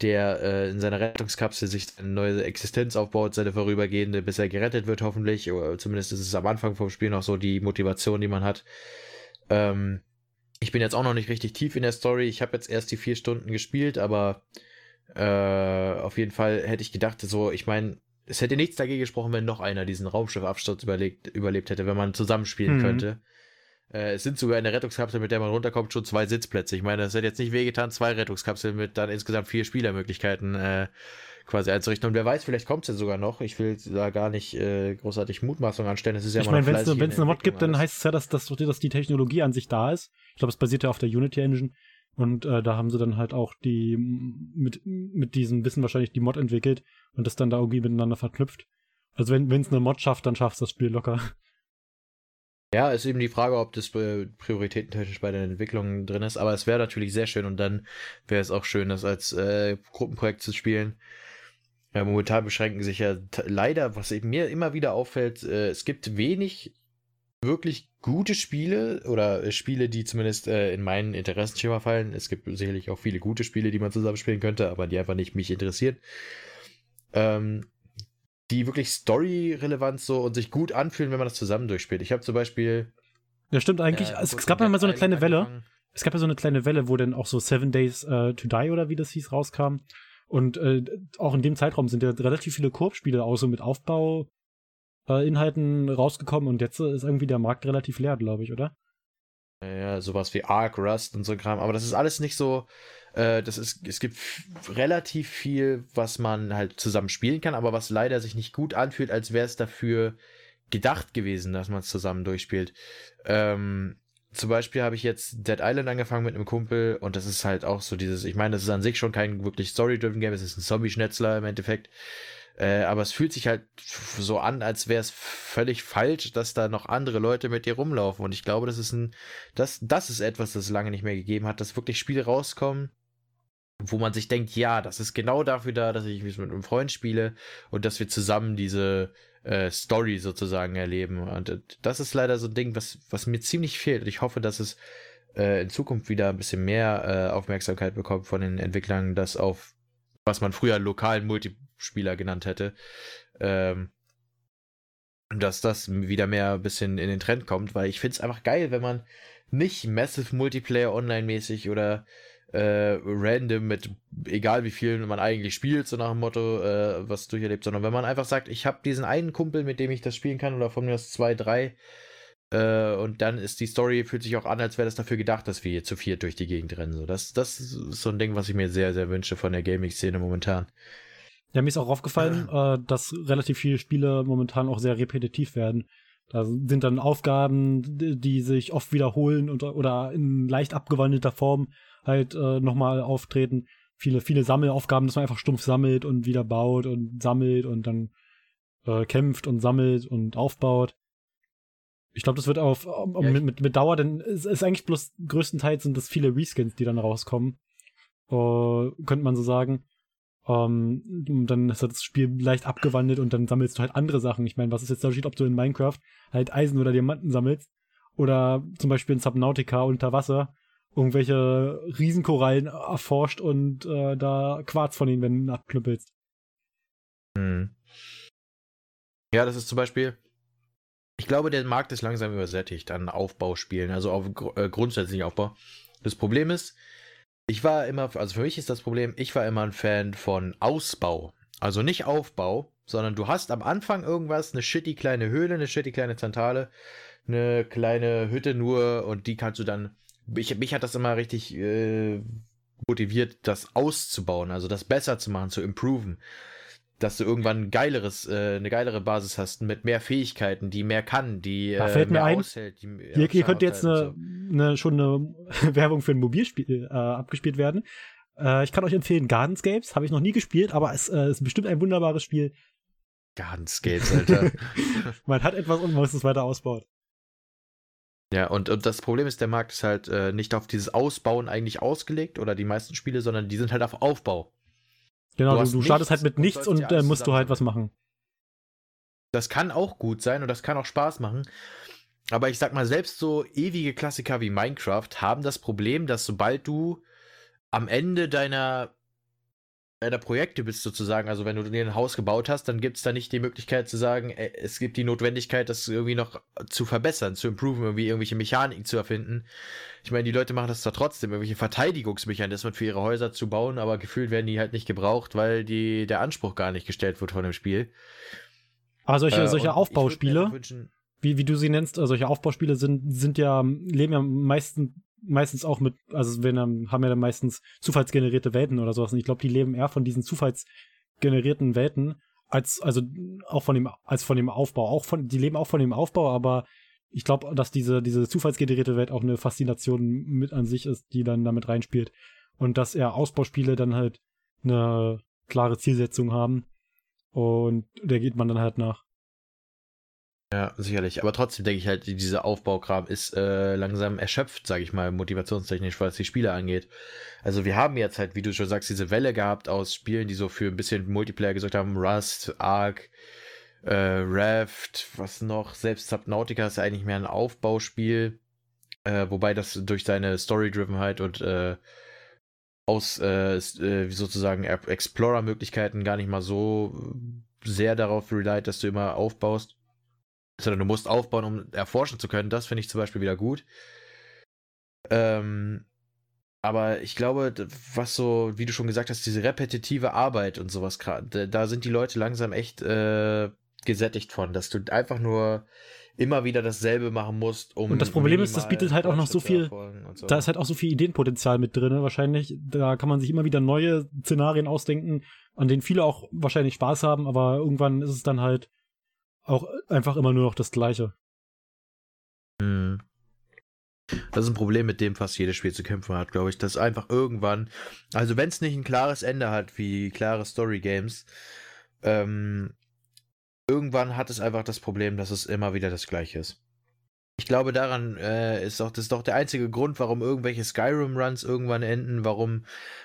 der äh, in seiner Rettungskapsel sich eine neue Existenz aufbaut, seine vorübergehende, bis er gerettet wird, hoffentlich. Oder zumindest ist es am Anfang vom Spiel noch so die Motivation, die man hat. Ähm, ich bin jetzt auch noch nicht richtig tief in der Story. Ich habe jetzt erst die vier Stunden gespielt, aber äh, auf jeden Fall hätte ich gedacht, so, ich meine, es hätte nichts dagegen gesprochen, wenn noch einer diesen Raumschiffabsturz überlebt, überlebt hätte, wenn man zusammenspielen mhm. könnte. Äh, es sind sogar eine Rettungskapsel, mit der man runterkommt, schon zwei Sitzplätze. Ich meine, das hätte jetzt nicht wehgetan, zwei Rettungskapseln mit dann insgesamt vier Spielermöglichkeiten äh, quasi einzurichten. Und wer weiß, vielleicht kommt es ja sogar noch. Ich will da gar nicht äh, großartig Mutmaßung anstellen. Es ist ja ich meine, wenn es eine Mod gibt, dann heißt es ja, dass, dass, dass die Technologie an sich da ist. Ich glaube, es basiert ja auf der Unity Engine. Und äh, da haben sie dann halt auch die mit, mit diesem Wissen wahrscheinlich die Mod entwickelt und das dann da irgendwie miteinander verknüpft. Also wenn es eine Mod schafft, dann schafft es das Spiel locker. Ja, ist eben die Frage, ob das äh, prioritätentechnisch bei den Entwicklungen drin ist, aber es wäre natürlich sehr schön und dann wäre es auch schön, das als äh, Gruppenprojekt zu spielen. Ja, momentan beschränken sich ja leider, was eben mir immer wieder auffällt, äh, es gibt wenig wirklich gute Spiele oder äh, Spiele, die zumindest äh, in meinen Interessenschema fallen. Es gibt sicherlich auch viele gute Spiele, die man zusammenspielen könnte, aber die einfach nicht mich interessieren. Ähm, die wirklich story-relevant so und sich gut anfühlen, wenn man das zusammen durchspielt. Ich habe zum Beispiel. Ja, stimmt eigentlich. Äh, es, es, gab ja mal so eine kleine Welle. Es gab ja so eine kleine Welle, wo dann auch so Seven Days uh, to Die oder wie das hieß, rauskam. Und äh, auch in dem Zeitraum sind ja relativ viele Koop-Spiele auch so mit Aufbau, äh, Inhalten rausgekommen und jetzt ist irgendwie der Markt relativ leer, glaube ich, oder? Ja, sowas wie Ark, Rust und so Kram, aber das ist alles nicht so, äh, das ist, es gibt relativ viel, was man halt zusammen spielen kann, aber was leider sich nicht gut anfühlt, als wäre es dafür gedacht gewesen, dass man es zusammen durchspielt. Ähm, zum Beispiel habe ich jetzt Dead Island angefangen mit einem Kumpel und das ist halt auch so dieses, ich meine, das ist an sich schon kein wirklich Story-driven Game, es ist ein Zombie-Schnetzler im Endeffekt. Äh, aber es fühlt sich halt so an, als wäre es völlig falsch, dass da noch andere Leute mit dir rumlaufen. Und ich glaube, das ist ein, das, das ist etwas, das es lange nicht mehr gegeben hat, dass wirklich Spiele rauskommen, wo man sich denkt, ja, das ist genau dafür da, dass ich mich mit einem Freund spiele und dass wir zusammen diese äh, Story sozusagen erleben. Und äh, das ist leider so ein Ding, was, was mir ziemlich fehlt. Und ich hoffe, dass es äh, in Zukunft wieder ein bisschen mehr äh, Aufmerksamkeit bekommt von den Entwicklern, das auf was man früher lokalen Multispieler genannt hätte. Ähm, dass das wieder mehr ein bisschen in den Trend kommt, weil ich finde es einfach geil, wenn man nicht Massive Multiplayer online-mäßig oder äh, random mit egal wie vielen man eigentlich spielt, so nach dem Motto, äh, was durcherlebt, sondern wenn man einfach sagt, ich habe diesen einen Kumpel, mit dem ich das spielen kann, oder von mir aus zwei, drei, äh, und dann ist die Story, fühlt sich auch an, als wäre das dafür gedacht, dass wir hier zu viert durch die Gegend rennen. So, das, das ist so ein Ding, was ich mir sehr, sehr wünsche von der Gaming-Szene momentan. Ja, mir ist auch aufgefallen, äh, dass relativ viele Spiele momentan auch sehr repetitiv werden. Da sind dann Aufgaben, die sich oft wiederholen und, oder in leicht abgewandelter Form halt äh, nochmal auftreten. Viele, viele Sammelaufgaben, dass man einfach stumpf sammelt und wieder baut und sammelt und dann äh, kämpft und sammelt und aufbaut. Ich glaube, das wird auf um, ja, mit, mit, mit Dauer, denn es ist eigentlich bloß größtenteils sind das viele Reskins, die dann rauskommen. Uh, könnte man so sagen. Um, ähm, dann ist das Spiel leicht abgewandelt und dann sammelst du halt andere Sachen. Ich meine, was ist jetzt der Unterschied, ob du in Minecraft halt Eisen oder Diamanten sammelst oder zum Beispiel in Subnautica unter Wasser irgendwelche Riesenkorallen erforscht und äh, da Quarz von den Wänden abknüppelst. Hm. Ja, das ist zum Beispiel ich glaube, der Markt ist langsam übersättigt an Aufbauspielen, also auf äh, grundsätzlichen Aufbau. Das Problem ist, ich war immer, also für mich ist das Problem, ich war immer ein Fan von Ausbau. Also nicht Aufbau, sondern du hast am Anfang irgendwas, eine shitty kleine Höhle, eine shitty kleine Zentrale, eine kleine Hütte nur und die kannst du dann. Ich, mich hat das immer richtig äh, motiviert, das auszubauen, also das besser zu machen, zu improven dass du irgendwann ein geileres, äh, eine geilere Basis hast mit mehr Fähigkeiten, die mehr kann, die da fällt äh, mehr mir ein, aushält. Die, ja, hier, hier könnte jetzt eine, so. eine, schon eine Werbung für ein Mobilspiel äh, abgespielt werden. Äh, ich kann euch empfehlen, Gardenscapes, habe ich noch nie gespielt, aber es äh, ist bestimmt ein wunderbares Spiel. Gardenscapes, Alter. man hat etwas und man muss es weiter ausbauen. Ja, und, und das Problem ist, der Markt ist halt äh, nicht auf dieses Ausbauen eigentlich ausgelegt oder die meisten Spiele, sondern die sind halt auf Aufbau. Genau, du, du, du startest halt mit nichts und äh, musst du halt was machen. Das kann auch gut sein und das kann auch Spaß machen. Aber ich sag mal, selbst so ewige Klassiker wie Minecraft haben das Problem, dass sobald du am Ende deiner deiner Projekte bist sozusagen, also wenn du dir ein Haus gebaut hast, dann gibt es da nicht die Möglichkeit zu sagen, äh, es gibt die Notwendigkeit, das irgendwie noch zu verbessern, zu improven, irgendwie irgendwelche Mechaniken zu erfinden. Ich meine, die Leute machen das zwar trotzdem, irgendwelche Verteidigungsmechanismen für ihre Häuser zu bauen, aber gefühlt werden die halt nicht gebraucht, weil die, der Anspruch gar nicht gestellt wird von dem Spiel. Aber solche, äh, solche Aufbauspiele, wie, wie du sie nennst, also solche Aufbauspiele sind, sind ja, leben ja meistens meistens auch mit, also wenn haben ja dann meistens zufallsgenerierte Welten oder sowas. Und ich glaube, die leben eher von diesen zufallsgenerierten Welten als also auch von dem als von dem Aufbau. Auch von die leben auch von dem Aufbau, aber ich glaube, dass diese diese zufallsgenerierte Welt auch eine Faszination mit an sich ist, die dann damit reinspielt und dass eher Ausbauspiele dann halt eine klare Zielsetzung haben und der geht man dann halt nach. Ja, sicherlich. Aber trotzdem denke ich halt, dieser Aufbaukram ist äh, langsam erschöpft, sage ich mal, motivationstechnisch, was die Spiele angeht. Also wir haben jetzt halt, wie du schon sagst, diese Welle gehabt aus Spielen, die so für ein bisschen Multiplayer gesorgt haben. Rust, Ark, äh, Raft, was noch? Selbst Subnautica ist eigentlich mehr ein Aufbauspiel. Äh, wobei das durch seine Story-Drivenheit und äh, aus äh, äh sozusagen Explorer-Möglichkeiten gar nicht mal so sehr darauf relied, dass du immer aufbaust sondern du musst aufbauen, um erforschen zu können. Das finde ich zum Beispiel wieder gut. Ähm, aber ich glaube, was so, wie du schon gesagt hast, diese repetitive Arbeit und sowas, da sind die Leute langsam echt äh, gesättigt von, dass du einfach nur immer wieder dasselbe machen musst, um. Und das Problem ist, das bietet halt auch noch so viel. So. Da ist halt auch so viel Ideenpotenzial mit drin, wahrscheinlich. Da kann man sich immer wieder neue Szenarien ausdenken, an denen viele auch wahrscheinlich Spaß haben, aber irgendwann ist es dann halt auch einfach immer nur noch das Gleiche. Hm. Das ist ein Problem, mit dem fast jedes Spiel zu kämpfen hat, glaube ich. Dass einfach irgendwann, also wenn es nicht ein klares Ende hat, wie klare Story Games, ähm, irgendwann hat es einfach das Problem, dass es immer wieder das Gleiche ist. Ich glaube, daran äh, ist doch, das ist doch der einzige Grund, warum irgendwelche Skyrim-Runs irgendwann enden, warum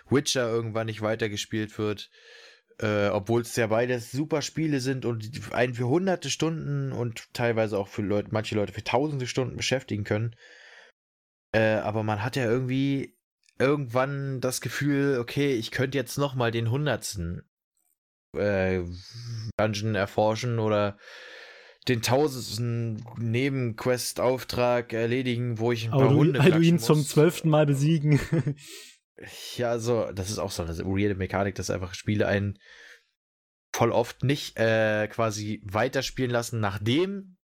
Witcher irgendwann nicht weitergespielt wird. Äh, Obwohl es ja beides super Spiele sind und einen für hunderte Stunden und teilweise auch für Leute, manche Leute für tausende Stunden beschäftigen können. Äh, aber man hat ja irgendwie irgendwann das Gefühl, okay, ich könnte jetzt noch mal den hundertsten äh, Dungeon erforschen oder den tausendsten Nebenquest-Auftrag erledigen, wo ich ein paar du, Hunde du ihn muss. zum zwölften Mal besiegen. Ja, also, das ist auch so eine weirde Mechanik, dass einfach Spiele einen voll oft nicht äh, quasi weiterspielen lassen, nachdem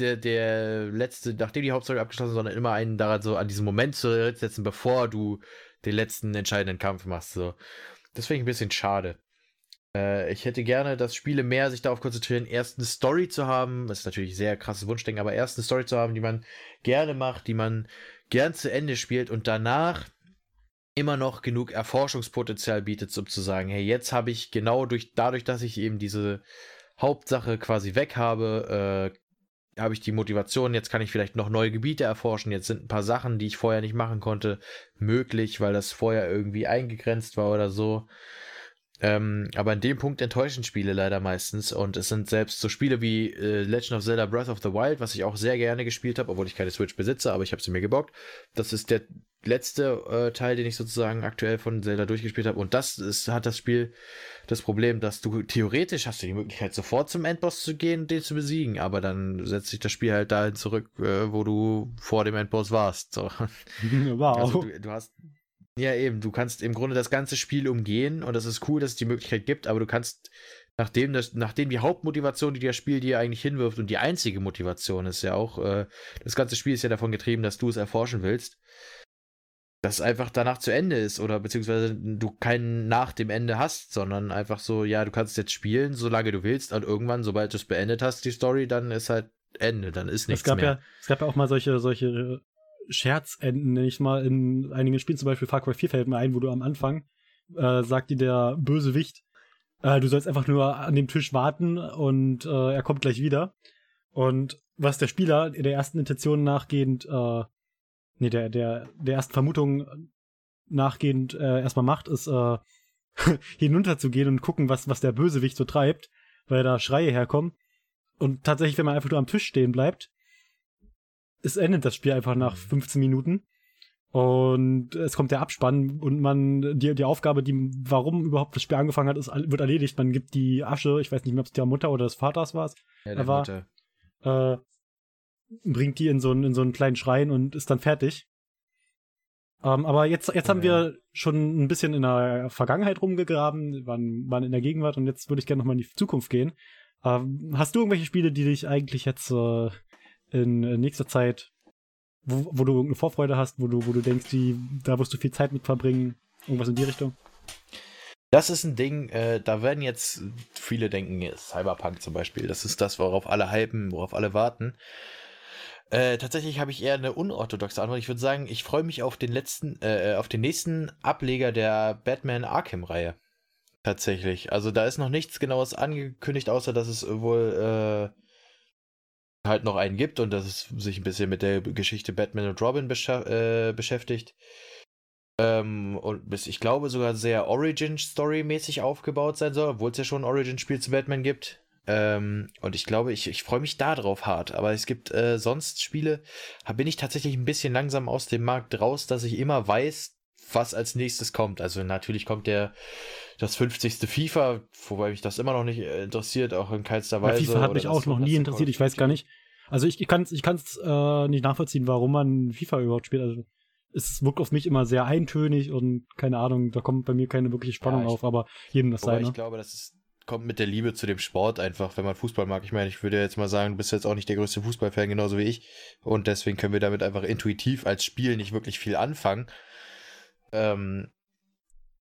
der, der letzte, nachdem die Hauptstory abgeschlossen ist, sondern immer einen daran so an diesen Moment zu setzen, bevor du den letzten entscheidenden Kampf machst. So. Das finde ich ein bisschen schade. Äh, ich hätte gerne, dass Spiele mehr sich darauf konzentrieren, erst eine Story zu haben. Das ist natürlich sehr krasses Wunschdenken, aber erst eine Story zu haben, die man gerne macht, die man gern zu Ende spielt und danach immer noch genug Erforschungspotenzial bietet, um zu sagen, hey, jetzt habe ich genau durch, dadurch, dass ich eben diese Hauptsache quasi weg habe, äh, habe ich die Motivation, jetzt kann ich vielleicht noch neue Gebiete erforschen, jetzt sind ein paar Sachen, die ich vorher nicht machen konnte, möglich, weil das vorher irgendwie eingegrenzt war oder so. Ähm, aber in dem Punkt enttäuschen Spiele leider meistens und es sind selbst so Spiele wie äh, Legend of Zelda Breath of the Wild, was ich auch sehr gerne gespielt habe, obwohl ich keine Switch besitze, aber ich habe sie mir gebockt. Das ist der letzte äh, Teil, den ich sozusagen aktuell von Zelda durchgespielt habe und das ist, hat das Spiel das Problem, dass du theoretisch hast du die Möglichkeit sofort zum Endboss zu gehen und den zu besiegen, aber dann setzt sich das Spiel halt dahin zurück, äh, wo du vor dem Endboss warst. So. Wow. Also du, du hast ja, eben. Du kannst im Grunde das ganze Spiel umgehen und das ist cool, dass es die Möglichkeit gibt, aber du kannst, nachdem, das, nachdem die Hauptmotivation, die das Spiel dir eigentlich hinwirft und die einzige Motivation ist ja auch, äh, das ganze Spiel ist ja davon getrieben, dass du es erforschen willst, dass es einfach danach zu Ende ist oder beziehungsweise du keinen nach dem Ende hast, sondern einfach so, ja, du kannst jetzt spielen, solange du willst und irgendwann, sobald du es beendet hast, die Story, dann ist halt Ende, dann ist nichts es gab mehr. Ja, es gab ja auch mal solche, solche Scherzenden, nenne ich mal, in einigen Spielen, zum Beispiel Far Cry 4 fällt mir ein, wo du am Anfang äh, sagt dir der Bösewicht, äh, du sollst einfach nur an dem Tisch warten und äh, er kommt gleich wieder. Und was der Spieler der ersten Intention nachgehend, äh, nee, der, der, der ersten Vermutung nachgehend äh, erstmal macht, ist äh, hinunterzugehen und gucken, was, was der Bösewicht so treibt, weil da Schreie herkommen. Und tatsächlich, wenn man einfach nur am Tisch stehen bleibt, es endet das Spiel einfach nach 15 Minuten. Und es kommt der Abspann und man, die, die Aufgabe, die, warum überhaupt das Spiel angefangen hat, ist, wird erledigt. Man gibt die Asche, ich weiß nicht mehr, ob es der Mutter oder des Vaters war. Ja, der war, Mutter. Äh, bringt die in so, einen, in so einen kleinen Schrein und ist dann fertig. Ähm, aber jetzt, jetzt haben wir schon ein bisschen in der Vergangenheit rumgegraben, waren, waren in der Gegenwart und jetzt würde ich gerne nochmal in die Zukunft gehen. Ähm, hast du irgendwelche Spiele, die dich eigentlich jetzt äh, in nächster Zeit, wo, wo du irgendeine Vorfreude hast, wo du, wo du denkst, die, da wirst du viel Zeit mit verbringen? Irgendwas in die Richtung? Das ist ein Ding, äh, da werden jetzt viele denken, Cyberpunk zum Beispiel, das ist das, worauf alle hypen, worauf alle warten. Äh, tatsächlich habe ich eher eine unorthodoxe Antwort. Ich würde sagen, ich freue mich auf den letzten, äh, auf den nächsten Ableger der Batman Arkham-Reihe. Tatsächlich. Also da ist noch nichts genaues angekündigt, außer dass es wohl äh, halt noch einen gibt und dass es sich ein bisschen mit der Geschichte Batman und Robin äh, beschäftigt. Ähm, und bis, ich glaube, sogar sehr Origin-Story-mäßig aufgebaut sein soll, obwohl es ja schon ein Origin-Spiel zu Batman gibt. Ähm, und ich glaube, ich, ich freue mich da drauf hart. Aber es gibt äh, sonst Spiele, da bin ich tatsächlich ein bisschen langsam aus dem Markt raus, dass ich immer weiß, was als nächstes kommt. Also natürlich kommt der das 50. FIFA, wobei mich das immer noch nicht äh, interessiert, auch in keinster Weise. Ja, FIFA hat mich auch noch nie interessiert, ich weiß gar nicht. Also ich, ich kann es ich kann's, äh, nicht nachvollziehen, warum man FIFA überhaupt spielt. Also es wirkt auf mich immer sehr eintönig und keine Ahnung, da kommt bei mir keine wirkliche Spannung ja, ich, auf, aber jedem das seine. Ich glaube, das ist kommt mit der Liebe zu dem Sport einfach, wenn man Fußball mag. Ich meine, ich würde jetzt mal sagen, du bist jetzt auch nicht der größte Fußballfan, genauso wie ich. Und deswegen können wir damit einfach intuitiv als Spiel nicht wirklich viel anfangen. Ähm,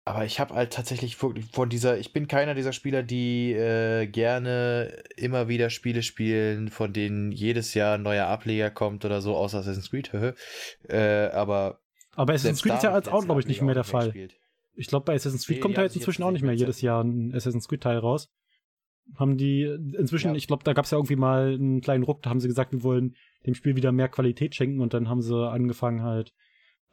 aber ich habe halt tatsächlich von dieser, ich bin keiner dieser Spieler, die äh, gerne immer wieder Spiele spielen, von denen jedes Jahr ein neuer Ableger kommt oder so, außer Assassin's Creed. äh, aber aber Assassin's Creed ist ja als auch, glaube ich, nicht mehr der Fall. Gespielt. Ich glaube, bei Assassin's Creed nee, kommt ja jetzt inzwischen auch nicht mehr jedes Jahr ein Assassin's Creed-Teil raus. Haben die inzwischen, ja. ich glaube, da gab es ja irgendwie mal einen kleinen Ruck, da haben sie gesagt, wir wollen dem Spiel wieder mehr Qualität schenken und dann haben sie angefangen halt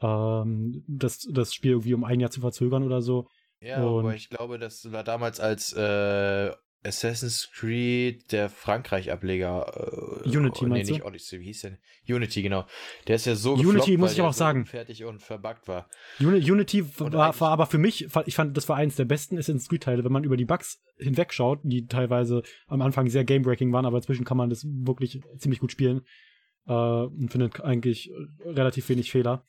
ähm, das, das Spiel irgendwie um ein Jahr zu verzögern oder so. Ja, und aber ich glaube, das war damals als äh, Assassin's Creed, der Frankreich-Ableger. Äh, Unity, oh, nee, meinst nicht du? Odyssey, wie hieß denn? Unity, genau. Der ist ja so Unity muss ich auch sagen. fertig und verbuggt war. Unity war, war, aber für mich, ich fand, das war eins der besten Assassin's Creed-Teile, wenn man über die Bugs hinwegschaut, die teilweise am Anfang sehr game-breaking waren, aber inzwischen kann man das wirklich ziemlich gut spielen. Äh, und findet eigentlich relativ wenig Fehler.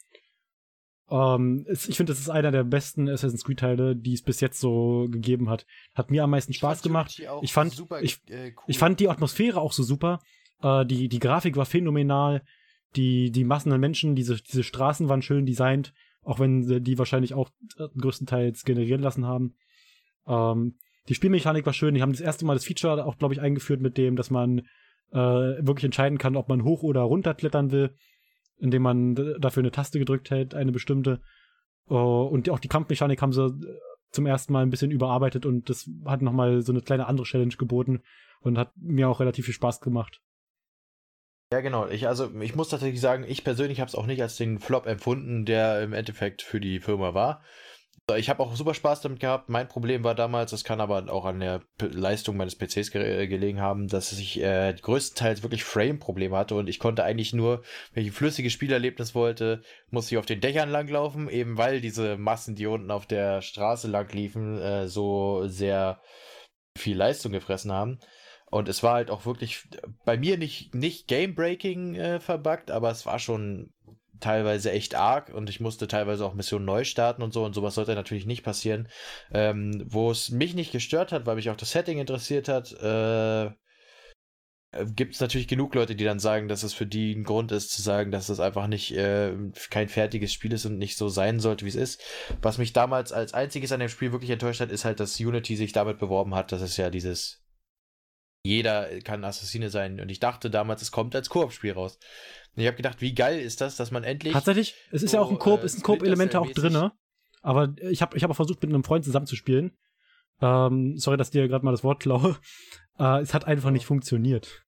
Ähm, ich finde, das ist einer der besten Assassin's Creed-Teile, die es bis jetzt so gegeben hat. Hat mir am meisten Spaß gemacht. Ich fand, super, ich, äh, cool. ich fand die Atmosphäre auch so super. Uh, die, die Grafik war phänomenal. Die, die Massen an Menschen, diese, diese Straßen waren schön designt, auch wenn sie die wahrscheinlich auch äh, größtenteils generieren lassen haben. Ähm, die Spielmechanik war schön. Die haben das erste Mal das Feature auch, glaube ich, eingeführt mit dem, dass man äh, wirklich entscheiden kann, ob man hoch oder runter klettern will indem man dafür eine Taste gedrückt hält, eine bestimmte. Uh, und auch die Kampfmechanik haben sie äh, zum ersten Mal ein bisschen überarbeitet und das hat nochmal so eine kleine andere Challenge geboten und hat mir auch relativ viel Spaß gemacht. Ja, genau. Ich, also, ich muss tatsächlich sagen, ich persönlich habe es auch nicht als den Flop empfunden, der im Endeffekt für die Firma war. Ich habe auch super Spaß damit gehabt. Mein Problem war damals, das kann aber auch an der P Leistung meines PCs ge äh, gelegen haben, dass ich äh, größtenteils wirklich Frame-Probleme hatte und ich konnte eigentlich nur, wenn ich ein flüssiges Spielerlebnis wollte, musste ich auf den Dächern langlaufen, eben weil diese Massen, die unten auf der Straße lang liefen, äh, so sehr viel Leistung gefressen haben. Und es war halt auch wirklich bei mir nicht, nicht Game-Breaking äh, verbuggt, aber es war schon teilweise echt arg und ich musste teilweise auch Missionen neu starten und so und sowas sollte natürlich nicht passieren. Ähm, wo es mich nicht gestört hat, weil mich auch das Setting interessiert hat, äh, gibt es natürlich genug Leute, die dann sagen, dass es für die ein Grund ist, zu sagen, dass es einfach nicht äh, kein fertiges Spiel ist und nicht so sein sollte, wie es ist. Was mich damals als einziges an dem Spiel wirklich enttäuscht hat, ist halt, dass Unity sich damit beworben hat, dass es ja dieses jeder kann Assassine sein. Und ich dachte damals, es kommt als Koop-Spiel raus. Und ich habe gedacht, wie geil ist das, dass man endlich. Tatsächlich, es ist so, ja auch ein Koop, äh, ist ein Koop-Element auch drin. Aber ich habe ich hab auch versucht, mit einem Freund zusammenzuspielen. Ähm, sorry, dass dir gerade mal das Wort klaue. Äh, es hat einfach nicht funktioniert.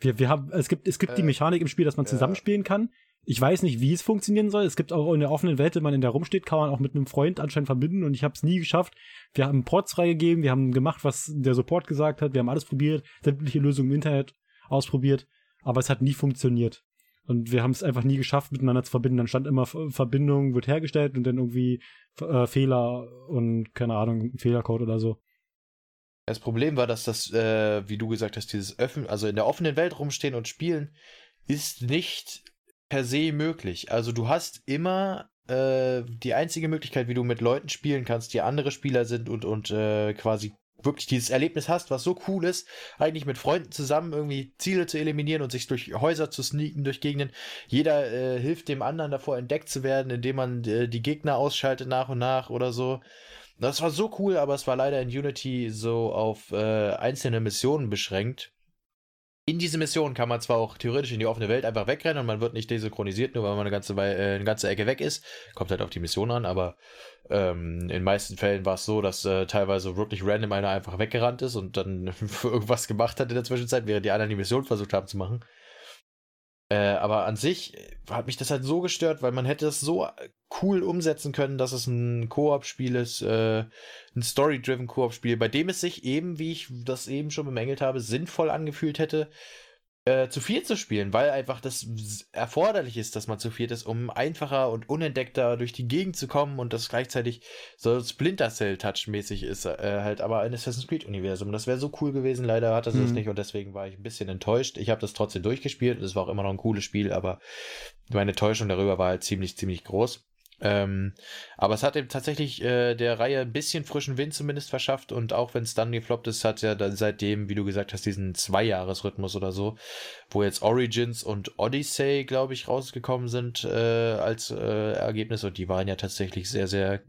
Wir, wir haben, es gibt, es gibt äh, die Mechanik im Spiel, dass man zusammenspielen kann. Ich weiß nicht, wie es funktionieren soll. Es gibt auch in der offenen Welt, wenn man in der rumsteht, kann man auch mit einem Freund anscheinend verbinden und ich habe es nie geschafft. Wir haben Ports freigegeben, wir haben gemacht, was der Support gesagt hat, wir haben alles probiert, sämtliche Lösungen im Internet ausprobiert, aber es hat nie funktioniert. Und wir haben es einfach nie geschafft, miteinander zu verbinden. Dann stand immer Verbindung wird hergestellt und dann irgendwie äh, Fehler und keine Ahnung, Fehlercode oder so. Das Problem war, dass das, äh, wie du gesagt hast, dieses Öffnen, also in der offenen Welt rumstehen und spielen, ist nicht per se möglich. Also du hast immer äh, die einzige Möglichkeit, wie du mit Leuten spielen kannst, die andere Spieler sind und, und äh, quasi wirklich dieses Erlebnis hast, was so cool ist, eigentlich mit Freunden zusammen irgendwie Ziele zu eliminieren und sich durch Häuser zu sneaken, durch Gegenden. Jeder äh, hilft dem anderen davor, entdeckt zu werden, indem man äh, die Gegner ausschaltet nach und nach oder so. Das war so cool, aber es war leider in Unity so auf äh, einzelne Missionen beschränkt in diese Mission kann man zwar auch theoretisch in die offene Welt einfach wegrennen und man wird nicht desynchronisiert, nur weil man eine ganze, äh, eine ganze Ecke weg ist. Kommt halt auf die Mission an, aber ähm, in den meisten Fällen war es so, dass äh, teilweise wirklich random einer einfach weggerannt ist und dann irgendwas gemacht hat in der Zwischenzeit, während die anderen die Mission versucht haben zu machen. Äh, aber an sich hat mich das halt so gestört, weil man hätte es so cool umsetzen können, dass es ein Koop-Spiel ist, äh, ein Story-driven Koop-Spiel, bei dem es sich eben, wie ich das eben schon bemängelt habe, sinnvoll angefühlt hätte, äh, zu viert zu spielen, weil einfach das erforderlich ist, dass man zu viert ist, um einfacher und unentdeckter durch die Gegend zu kommen und das gleichzeitig so Splinter Cell-Touch-mäßig ist, äh, halt aber ein Assassin's Creed-Universum. Das wäre so cool gewesen, leider hat das mhm. nicht und deswegen war ich ein bisschen enttäuscht. Ich habe das trotzdem durchgespielt, es war auch immer noch ein cooles Spiel, aber meine Enttäuschung darüber war halt ziemlich, ziemlich groß. Ähm, aber es hat eben tatsächlich äh, der Reihe ein bisschen frischen Wind zumindest verschafft und auch wenn es dann gefloppt ist, hat ja dann seitdem, wie du gesagt hast, diesen Zweijahresrhythmus oder so, wo jetzt Origins und Odyssey, glaube ich, rausgekommen sind äh, als äh, Ergebnis und die waren ja tatsächlich sehr, sehr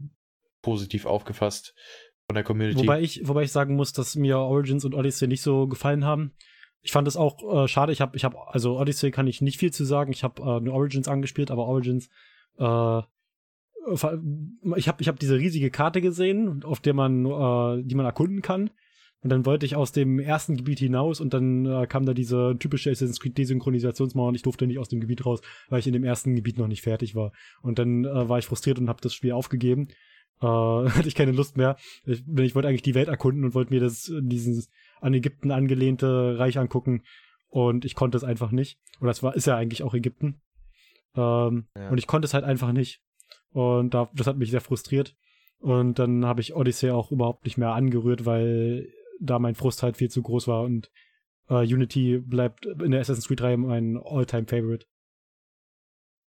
positiv aufgefasst von der Community. Wobei ich, wobei ich sagen muss, dass mir Origins und Odyssey nicht so gefallen haben. Ich fand es auch äh, schade. Ich habe, ich habe, also Odyssey kann ich nicht viel zu sagen. Ich habe äh, nur Origins angespielt, aber Origins äh, ich habe ich hab diese riesige Karte gesehen, auf der man, äh, die man erkunden kann. Und dann wollte ich aus dem ersten Gebiet hinaus und dann äh, kam da diese typische Assassin's Creed Desynchronisationsmauer und ich durfte nicht aus dem Gebiet raus, weil ich in dem ersten Gebiet noch nicht fertig war. Und dann äh, war ich frustriert und habe das Spiel aufgegeben. Äh, hatte ich keine Lust mehr. Ich, ich wollte eigentlich die Welt erkunden und wollte mir das dieses an Ägypten angelehnte Reich angucken und ich konnte es einfach nicht. Oder es war ist ja eigentlich auch Ägypten. Ähm, ja. Und ich konnte es halt einfach nicht. Und da, das hat mich sehr frustriert. Und dann habe ich Odyssey auch überhaupt nicht mehr angerührt, weil da mein Frust halt viel zu groß war und uh, Unity bleibt in der Assassin's Creed 3 mein All-Time-Favorite.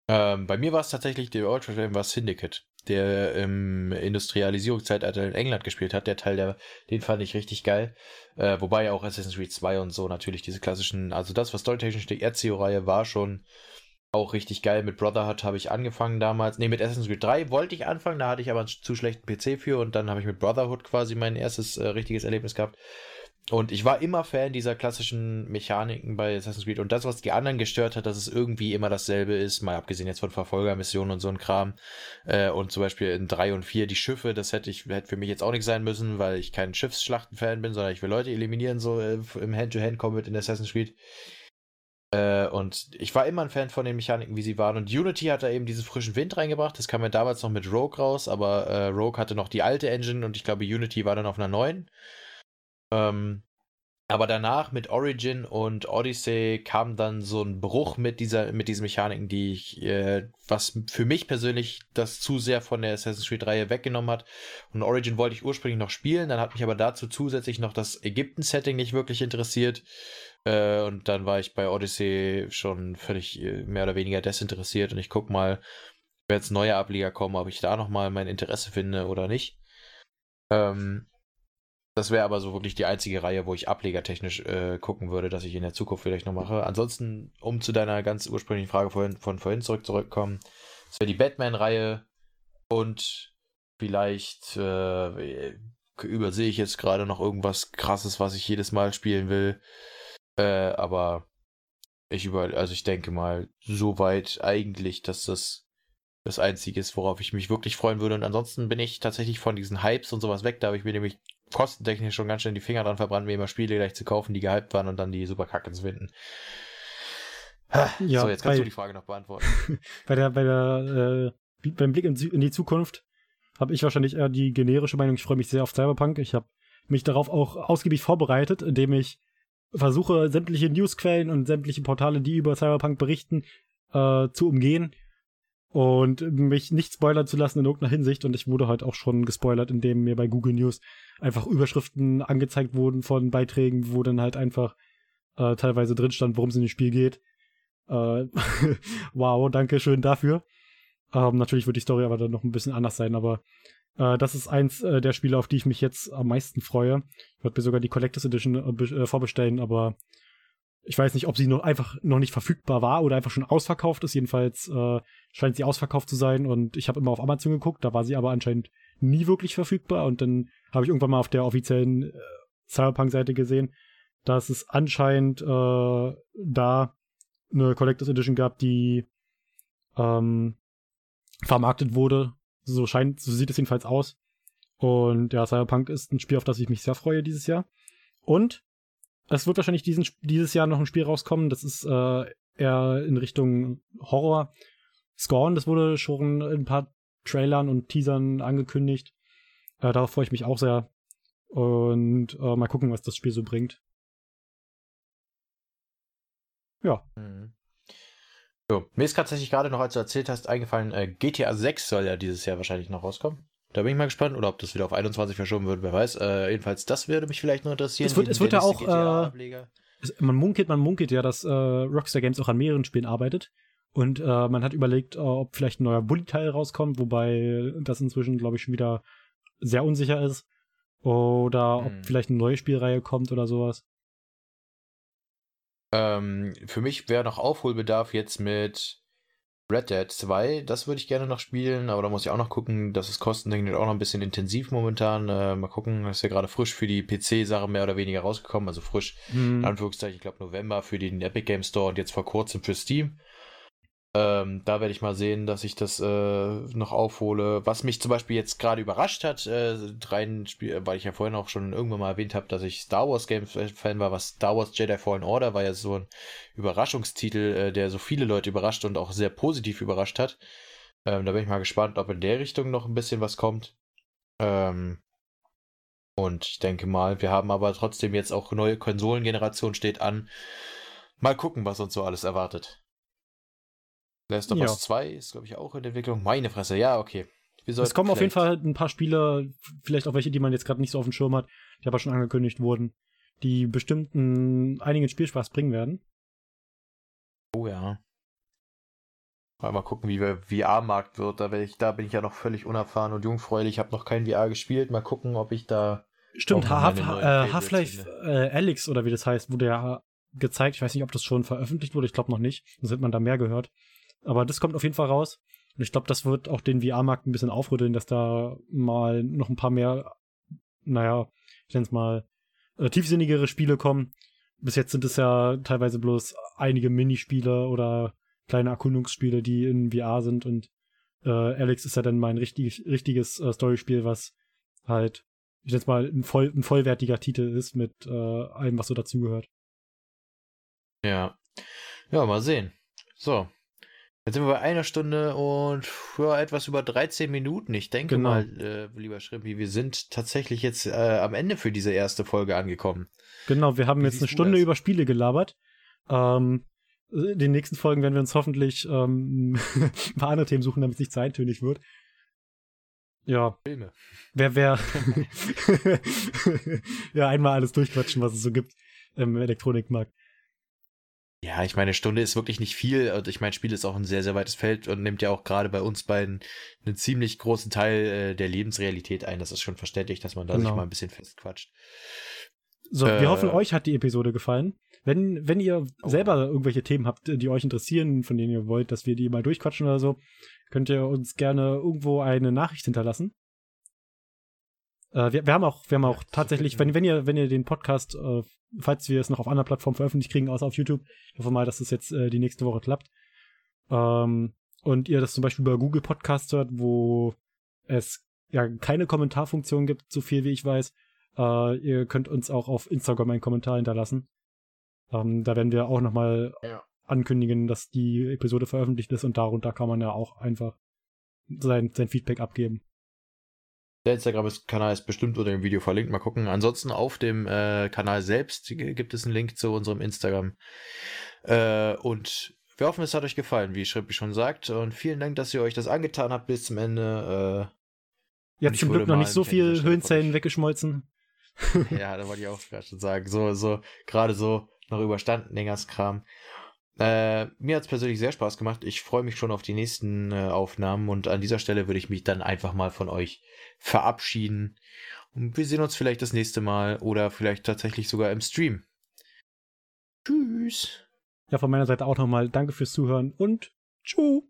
Ähm, bei mir war es tatsächlich, der All-Time war Syndicate, der im Industrialisierungszeitalter in England gespielt hat. Der Teil, der, den fand ich richtig geil. Äh, wobei auch Assassin's Creed 2 und so natürlich diese klassischen, also das, was storytechnisch die Ezio-Reihe war, schon auch richtig geil. Mit Brotherhood habe ich angefangen damals. Ne, mit Assassin's Creed 3 wollte ich anfangen, da hatte ich aber einen zu schlechten PC für und dann habe ich mit Brotherhood quasi mein erstes äh, richtiges Erlebnis gehabt. Und ich war immer Fan dieser klassischen Mechaniken bei Assassin's Creed. Und das, was die anderen gestört hat, dass es irgendwie immer dasselbe ist, mal abgesehen jetzt von Verfolgermissionen und so ein Kram. Äh, und zum Beispiel in 3 und 4 die Schiffe, das hätte ich, hätte für mich jetzt auch nicht sein müssen, weil ich kein Schiffsschlachten-Fan bin, sondern ich will Leute eliminieren, so äh, im Hand-to-Hand-Combat in Assassin's Creed. Äh, und ich war immer ein Fan von den Mechaniken, wie sie waren. Und Unity hat da eben diesen frischen Wind reingebracht. Das kam ja damals noch mit Rogue raus, aber äh, Rogue hatte noch die alte Engine und ich glaube, Unity war dann auf einer neuen. Ähm, aber danach mit Origin und Odyssey kam dann so ein Bruch mit dieser, mit diesen Mechaniken, die ich, äh, was für mich persönlich das zu sehr von der Assassin's Creed Reihe weggenommen hat. Und Origin wollte ich ursprünglich noch spielen, dann hat mich aber dazu zusätzlich noch das Ägypten-Setting nicht wirklich interessiert. Äh, und dann war ich bei Odyssey schon völlig äh, mehr oder weniger desinteressiert und ich guck mal, wenn jetzt neue Ableger kommen, ob ich da nochmal mein Interesse finde oder nicht. Ähm, das wäre aber so wirklich die einzige Reihe, wo ich ablegertechnisch äh, gucken würde, dass ich in der Zukunft vielleicht noch mache. Ansonsten, um zu deiner ganz ursprünglichen Frage von, von vorhin zurück zurückkommen, das wäre die Batman-Reihe und vielleicht äh, übersehe ich jetzt gerade noch irgendwas krasses, was ich jedes Mal spielen will. Äh, aber ich über, also ich denke mal, so weit eigentlich, dass das das Einzige ist, worauf ich mich wirklich freuen würde. Und ansonsten bin ich tatsächlich von diesen Hypes und sowas weg. Da habe ich mir nämlich kostentechnisch schon ganz schön die Finger dran verbrannt, mir immer Spiele gleich zu kaufen, die gehypt waren und dann die super kacke zu finden. ja, so, jetzt kannst bei, du die Frage noch beantworten. bei der, bei der, äh, beim Blick in, in die Zukunft habe ich wahrscheinlich eher die generische Meinung. Ich freue mich sehr auf Cyberpunk. Ich habe mich darauf auch ausgiebig vorbereitet, indem ich versuche, sämtliche Newsquellen und sämtliche Portale, die über Cyberpunk berichten, äh, zu umgehen und mich nicht spoilern zu lassen in irgendeiner Hinsicht. Und ich wurde halt auch schon gespoilert, indem mir bei Google News einfach Überschriften angezeigt wurden von Beiträgen, wo dann halt einfach äh, teilweise drin stand, worum es in dem Spiel geht. Äh, wow, danke schön dafür. Ähm, natürlich wird die Story aber dann noch ein bisschen anders sein, aber äh, das ist eins äh, der Spiele, auf die ich mich jetzt am meisten freue. Ich werde mir sogar die Collectors Edition äh, äh, vorbestellen, aber ich weiß nicht, ob sie noch einfach noch nicht verfügbar war oder einfach schon ausverkauft ist. Jedenfalls äh, scheint sie ausverkauft zu sein und ich habe immer auf Amazon geguckt, da war sie aber anscheinend nie wirklich verfügbar und dann habe ich irgendwann mal auf der offiziellen äh, Cyberpunk-Seite gesehen, dass es anscheinend äh, da eine Collectors Edition gab, die ähm, vermarktet wurde. So scheint, so sieht es jedenfalls aus. Und ja, Cyberpunk ist ein Spiel, auf das ich mich sehr freue dieses Jahr. Und es wird wahrscheinlich diesen, dieses Jahr noch ein Spiel rauskommen. Das ist äh, eher in Richtung Horror. Scorn, das wurde schon in ein paar Trailern und Teasern angekündigt. Äh, darauf freue ich mich auch sehr. Und äh, mal gucken, was das Spiel so bringt. Ja. Mhm. So, mir ist tatsächlich gerade noch, als du erzählt hast, eingefallen, äh, GTA 6 soll ja dieses Jahr wahrscheinlich noch rauskommen. Da bin ich mal gespannt, oder ob das wieder auf 21 verschoben wird, wer weiß. Äh, jedenfalls, das würde mich vielleicht noch interessieren. Es wird, es wird ja auch, äh, es, man munkelt, man munkelt ja, dass äh, Rockstar Games auch an mehreren Spielen arbeitet. Und äh, man hat überlegt, äh, ob vielleicht ein neuer Bully-Teil rauskommt, wobei das inzwischen, glaube ich, schon wieder sehr unsicher ist. Oder hm. ob vielleicht eine neue Spielreihe kommt oder sowas. Ähm, für mich wäre noch Aufholbedarf jetzt mit Red Dead 2. Das würde ich gerne noch spielen, aber da muss ich auch noch gucken. Das ist kostentechnisch auch noch ein bisschen intensiv momentan. Äh, mal gucken, das ist ja gerade frisch für die PC-Sache mehr oder weniger rausgekommen. Also frisch, hm. in Anführungszeichen, ich glaube November für den Epic Game Store und jetzt vor kurzem für Steam. Ähm, da werde ich mal sehen, dass ich das äh, noch aufhole. Was mich zum Beispiel jetzt gerade überrascht hat, äh, rein, weil ich ja vorhin auch schon irgendwann mal erwähnt habe, dass ich Star Wars Game Fan war, was Star Wars Jedi Fallen Order war ja so ein Überraschungstitel, äh, der so viele Leute überrascht und auch sehr positiv überrascht hat. Ähm, da bin ich mal gespannt, ob in der Richtung noch ein bisschen was kommt. Ähm, und ich denke mal, wir haben aber trotzdem jetzt auch neue Konsolengeneration steht an. Mal gucken, was uns so alles erwartet. Last of Us 2 ist, glaube ich, auch in Entwicklung. Meine Fresse, ja, okay. Es kommen auf jeden Fall ein paar Spiele, vielleicht auch welche, die man jetzt gerade nicht so auf dem Schirm hat, die aber schon angekündigt wurden, die bestimmt einigen Spielspaß bringen werden. Oh ja. Mal gucken, wie der VR-Markt wird. Da, ich, da bin ich ja noch völlig unerfahren und jungfräulich. Ich habe noch kein VR gespielt. Mal gucken, ob ich da. Stimmt, Half-Life äh, Alex oder wie das heißt, wurde ja gezeigt. Ich weiß nicht, ob das schon veröffentlicht wurde. Ich glaube noch nicht. Sonst hätte man da mehr gehört. Aber das kommt auf jeden Fall raus. Und ich glaube, das wird auch den VR-Markt ein bisschen aufrütteln, dass da mal noch ein paar mehr, naja, ich nenne es mal, äh, tiefsinnigere Spiele kommen. Bis jetzt sind es ja teilweise bloß einige Minispiele oder kleine Erkundungsspiele, die in VR sind. Und äh, Alex ist ja dann mal ein richtig, richtiges äh, Storyspiel, was halt, ich nenne es mal, ein, voll, ein vollwertiger Titel ist mit äh, allem, was so dazugehört. Ja. Ja, mal sehen. So, Jetzt sind wir bei einer Stunde und ja, etwas über 13 Minuten. Ich denke genau. mal, äh, lieber Schrimpi, wir sind tatsächlich jetzt äh, am Ende für diese erste Folge angekommen. Genau, wir haben Wie jetzt eine Stunde über Spiele gelabert. Ähm, in den nächsten Folgen werden wir uns hoffentlich ähm, ein paar andere Themen suchen, damit es nicht zu eintönig wird. Ja. Filme. Wer, wer. ja, einmal alles durchquatschen, was es so gibt im Elektronikmarkt. Ja, ich meine, eine Stunde ist wirklich nicht viel. Und ich meine, Spiel ist auch ein sehr, sehr weites Feld und nimmt ja auch gerade bei uns beiden einen ziemlich großen Teil äh, der Lebensrealität ein. Das ist schon verständlich, dass man da genau. sich mal ein bisschen festquatscht. So, äh, wir hoffen, euch hat die Episode gefallen. Wenn, wenn ihr oh. selber irgendwelche Themen habt, die euch interessieren, von denen ihr wollt, dass wir die mal durchquatschen oder so, könnt ihr uns gerne irgendwo eine Nachricht hinterlassen. Äh, wir, wir, haben auch, wir haben auch tatsächlich, wenn, wenn ihr, wenn ihr den Podcast, äh, falls wir es noch auf anderen Plattformen veröffentlicht kriegen, außer auf YouTube, ich hoffe mal, dass es jetzt äh, die nächste Woche klappt. Ähm, und ihr das zum Beispiel über Google Podcasts hört, wo es ja keine Kommentarfunktion gibt, so viel wie ich weiß. Äh, ihr könnt uns auch auf Instagram einen Kommentar hinterlassen. Ähm, da werden wir auch nochmal ja. ankündigen, dass die Episode veröffentlicht ist und darunter kann man ja auch einfach sein, sein Feedback abgeben. Der Instagram-Kanal ist bestimmt unter dem Video verlinkt. Mal gucken. Ansonsten auf dem äh, Kanal selbst gibt es einen Link zu unserem Instagram. Äh, und wir hoffen, es hat euch gefallen, wie Schrippi schon sagt. Und vielen Dank, dass ihr euch das angetan habt bis zum Ende. Äh, Jetzt zum Glück noch nicht so viel Höhenzellen weggeschmolzen. ja, da wollte ich auch gerade schon sagen. So, so, gerade so noch überstanden, den ganzen Kram. Äh, mir hat es persönlich sehr Spaß gemacht. Ich freue mich schon auf die nächsten äh, Aufnahmen und an dieser Stelle würde ich mich dann einfach mal von euch verabschieden. Und wir sehen uns vielleicht das nächste Mal oder vielleicht tatsächlich sogar im Stream. Tschüss. Ja, von meiner Seite auch nochmal danke fürs Zuhören und tschüss.